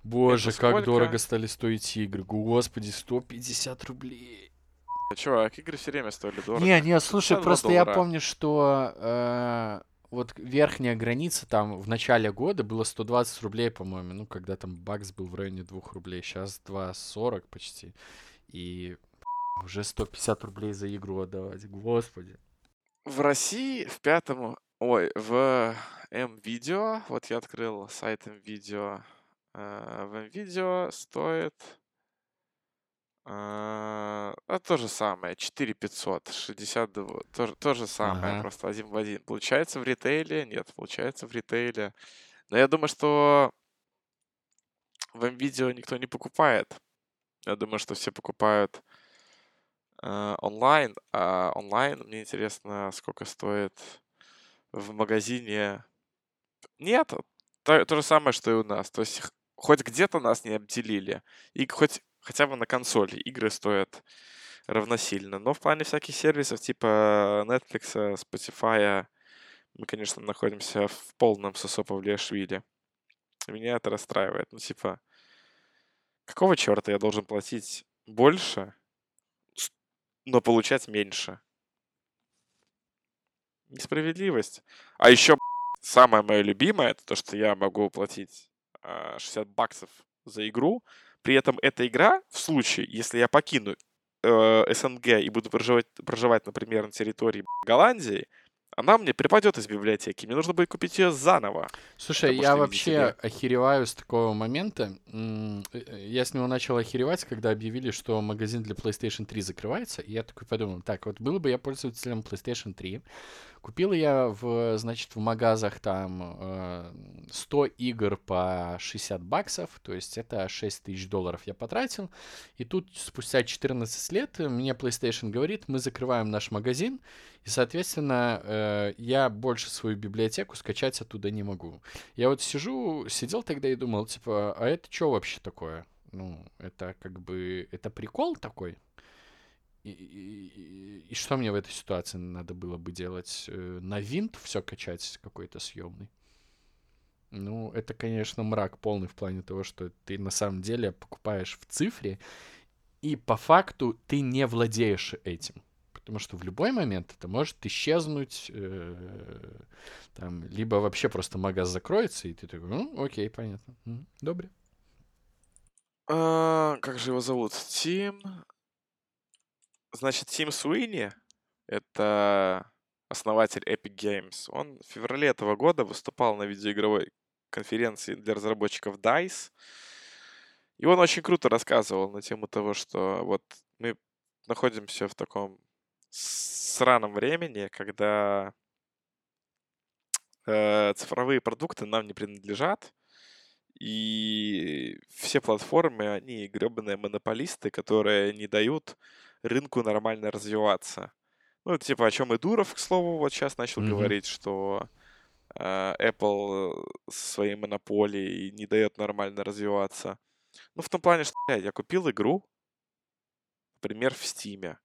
Боже, как дорого стали стоить игры. Господи, 150 рублей. Чувак, игры все время стоили дорого. Не, не, слушай, 52 просто я доллара. помню, что э, вот верхняя граница там в начале года было 120 рублей, по-моему. Ну, когда там бакс был в районе 2 рублей. Сейчас 2,40 почти. И уже 150 рублей за игру отдавать. Господи. В России в пятом... Ой, в М-видео, вот я открыл сайт М-видео, э, в М-видео стоит а, а, то же самое, 4500, 62, то, же- то же самое, Ага. просто один в один. Получается в ритейле? Нет, получается в ритейле. Но я думаю, что в М-видео никто не покупает. Я думаю, что все покупают э, онлайн, а онлайн мне интересно, сколько стоит в магазине. Нет, то, то же самое, что и у нас. То есть хоть где-то нас не обделили, и хоть хотя бы на консоли игры стоят равносильно. Но в плане всяких сервисов типа Netflix, Spotify, мы, конечно, находимся в полном сосо Павлиашвили. Меня это расстраивает. Ну, типа, какого черта я должен платить больше, но получать меньше? Несправедливость. А еще самое мое любимое, это то, что я могу платить а, 60 баксов за игру. При этом эта игра, в случае, если я покину э, СНГ и буду проживать, проживать, например, на территории Голландии, она мне припадет из библиотеки. Мне нужно будет купить ее заново. Слушай, я вообще видите охереваю с такого момента. Э, э, Я с него начал охеревать, когда объявили, что магазин для PlayStation 3 закрывается. И я такой подумал, так, вот был бы я пользователем PlayStation 3, купил я в, значит, в магазах там э, 100 игр по 60 баксов, то есть это 6 тысяч долларов я потратил. И тут спустя 14 лет мне PlayStation говорит, мы закрываем наш магазин, и, соответственно, э, я больше свою библиотеку скачать оттуда не могу. Я вот сижу, сидел тогда и думал, типа, а это что вообще такое? Ну, это как бы, это прикол такой? И, и- и- что мне в этой ситуации надо было бы делать? Э, На винт все качать какой-то съемный? Ну, это, конечно, мрак полный в плане того, что ты на самом деле покупаешь в цифре, и по факту ты не владеешь этим. Потому что в любой момент это может исчезнуть, э, там, либо вообще просто магаз закроется, и ты такой, ну, окей, понятно. Добре. А, как же его зовут? Тим... Значит, Тим Суини — это основатель Epic Games, он в феврале этого года выступал на видеоигровой конференции для разработчиков DICE. И он очень круто рассказывал на тему того, что вот мы находимся в таком сраном времени, когда э, цифровые продукты нам не принадлежат, и все платформы, они гребаные монополисты, которые не дают рынку нормально развиваться. Ну, типа, о чем и Дуров, к слову, вот сейчас начал mm-hmm. говорить, что э, Apple со своей монополией не дает нормально развиваться. Ну, в том плане, что, блядь, я купил игру, например, в Стиме.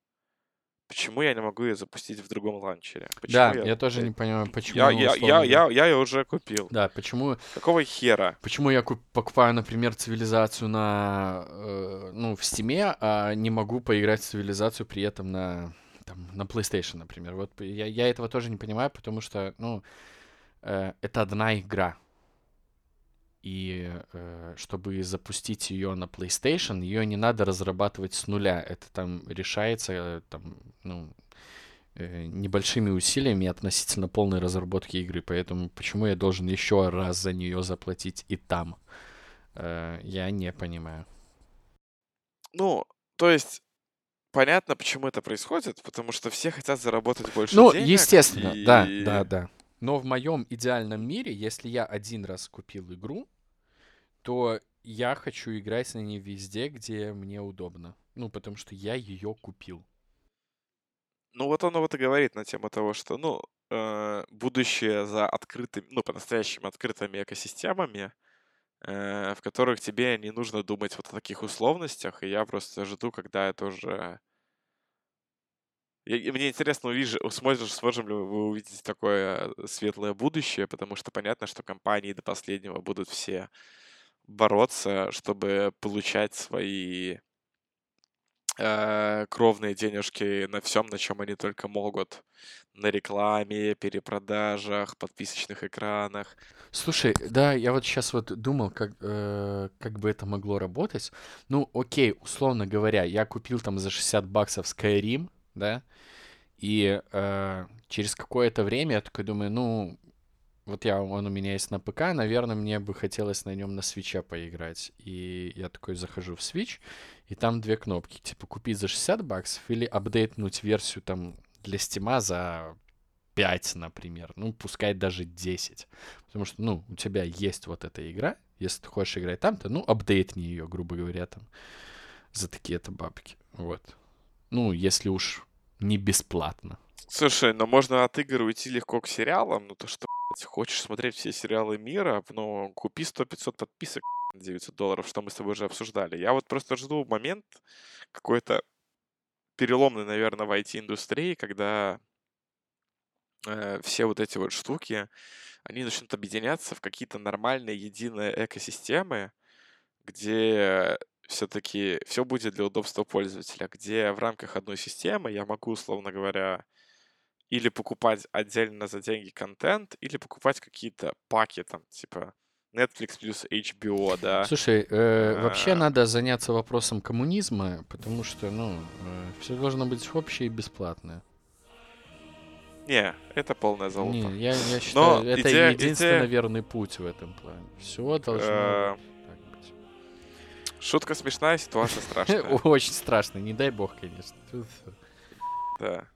Почему я не могу ее запустить в другом ланчере? Почему да, я, я тоже не понимаю, почему. Я, я, я, я, я ее уже купил. Да, почему. Какого хера? Почему я куп, покупаю, например, цивилизацию на, э, ну, в Стиме, а не могу поиграть в цивилизацию при этом на, там, на PlayStation, например. Вот я, я этого тоже не понимаю, потому что, ну, э, это одна игра. И э, чтобы запустить ее на PlayStation, ее не надо разрабатывать с нуля. Это там решается там, ну, э, небольшими усилиями относительно полной разработки игры. Поэтому почему я должен еще раз за нее заплатить и там? Э, я не понимаю. Ну, то есть понятно, почему это происходит, потому что все хотят заработать больше ну, денег. Ну, естественно, и... да, да, да. Но в моем идеальном мире, если я один раз купил игру, то я хочу играть на ней везде, где мне удобно. Ну, потому что я ее купил. Ну, вот он вот и говорит на тему того, что, ну, э, будущее за открытыми, ну, по-настоящему открытыми экосистемами, э, в которых тебе не нужно думать вот о таких условностях, и я просто жду, когда это уже я, мне интересно, увижу, сможем, сможем ли вы увидеть такое э, светлое будущее, потому что понятно, что компании до последнего будут все бороться, чтобы получать свои э, кровные денежки на всем, на чем они только могут. На рекламе, перепродажах, подписочных экранах. Слушай, да, я вот сейчас вот думал, как, э, как бы это могло работать. Ну, окей, условно говоря, я купил там за 60 баксов Skyrim, да, и э, через какое-то время я такой думаю, ну, вот я, он у меня есть на ПК, наверное, мне бы хотелось на нем на свече поиграть. И я такой захожу в Switch, и там две кнопки, типа купить за 60 баксов или апдейтнуть версию там для Стима за 5, например. Ну, пускай даже 10. Потому что, ну, у тебя есть вот эта игра, если ты хочешь играть там-то, ну, апдейтни ее, грубо говоря, там, за такие-то бабки. Вот. Ну, если уж не бесплатно. Слушай, но можно от игр уйти легко к сериалам, ну то что, блядь, хочешь смотреть все сериалы мира, ну купи 100-500 подписок 900 долларов, что мы с тобой уже обсуждали. Я вот просто жду момент какой-то переломный, наверное, в IT-индустрии, когда э, все вот эти вот штуки, они начнут объединяться в какие-то нормальные единые экосистемы, где все-таки все будет для удобства пользователя, где в рамках одной системы я могу, условно говоря, или покупать отдельно за деньги контент, или покупать какие-то паки там, типа Netflix плюс HBO, да. Слушай, э, вообще надо заняться вопросом коммунизма, потому что, ну, э, все должно быть общее и бесплатное. Не, это полное золото. Не, я, я считаю, Но это идея, единственно идея... верный путь в этом плане. Все должно э... Шутка смешная, ситуация страшная. Очень страшная, не дай бог, конечно. Да.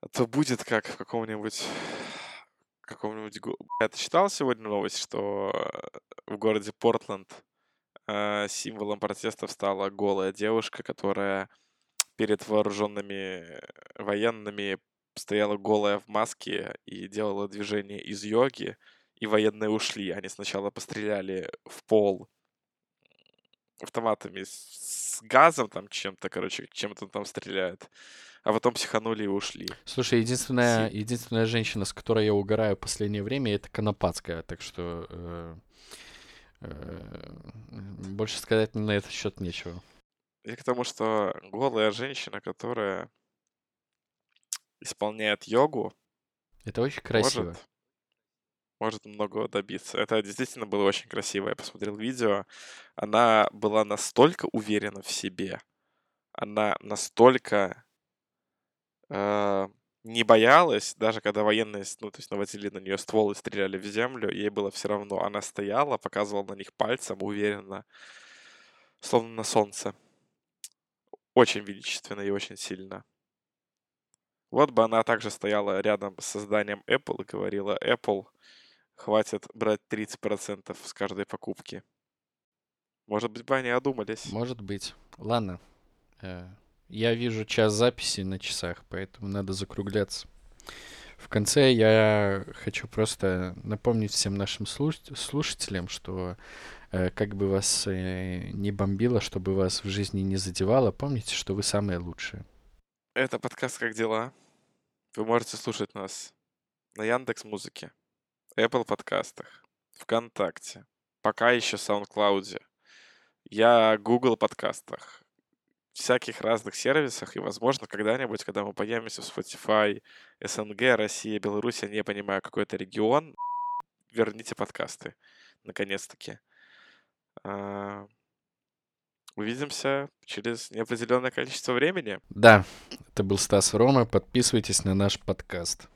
А то будет как в каком-нибудь каком-нибудь... Я читал сегодня новость, что в городе Портленд э, символом протестов стала голая девушка, которая перед вооруженными военными стояла голая в маске и делала движение из йоги, и военные ушли. Они сначала постреляли в пол автоматами с газом там чем-то, короче, чем-то там стреляют а потом психанули и ушли. Слушай, единственная, Си... единственная женщина, с которой я угораю в последнее время, это Конопадская, так что э, э, больше сказать на этот счет нечего. И к тому, что голая женщина, которая исполняет йогу, это очень красиво. Может, может многого добиться. Это действительно было очень красиво. Я посмотрел видео. Она была настолько уверена в себе. Она настолько э, не боялась, даже когда военные, ну, то есть наводили на нее ствол и стреляли в землю, ей было все равно. Она стояла, показывала на них пальцем уверенно, словно на солнце. Очень величественно и очень сильно. Вот бы она также стояла рядом с созданием Apple и говорила, Apple, хватит брать 30% с каждой покупки. Может быть, бы они одумались. Может быть. Ладно. Э, я вижу час записи на часах, поэтому надо закругляться. В конце я хочу просто напомнить всем нашим слушателям, что э, как бы вас э, не бомбило, чтобы вас в жизни не задевало, помните, что вы самые лучшие. Это подкаст «Как дела?». Вы можете слушать нас на Яндекс Музыке, Apple подкастах, ВКонтакте, пока еще SoundCloud, я Google подкастах, всяких разных сервисах, и, возможно, когда-нибудь, когда мы появимся в Spotify, СНГ, Россия, Беларусь, я не понимаю, какой это регион, верните подкасты, наконец-таки. А, увидимся через неопределенное количество времени. Да, это был Стас Рома. Подписывайтесь на наш подкаст.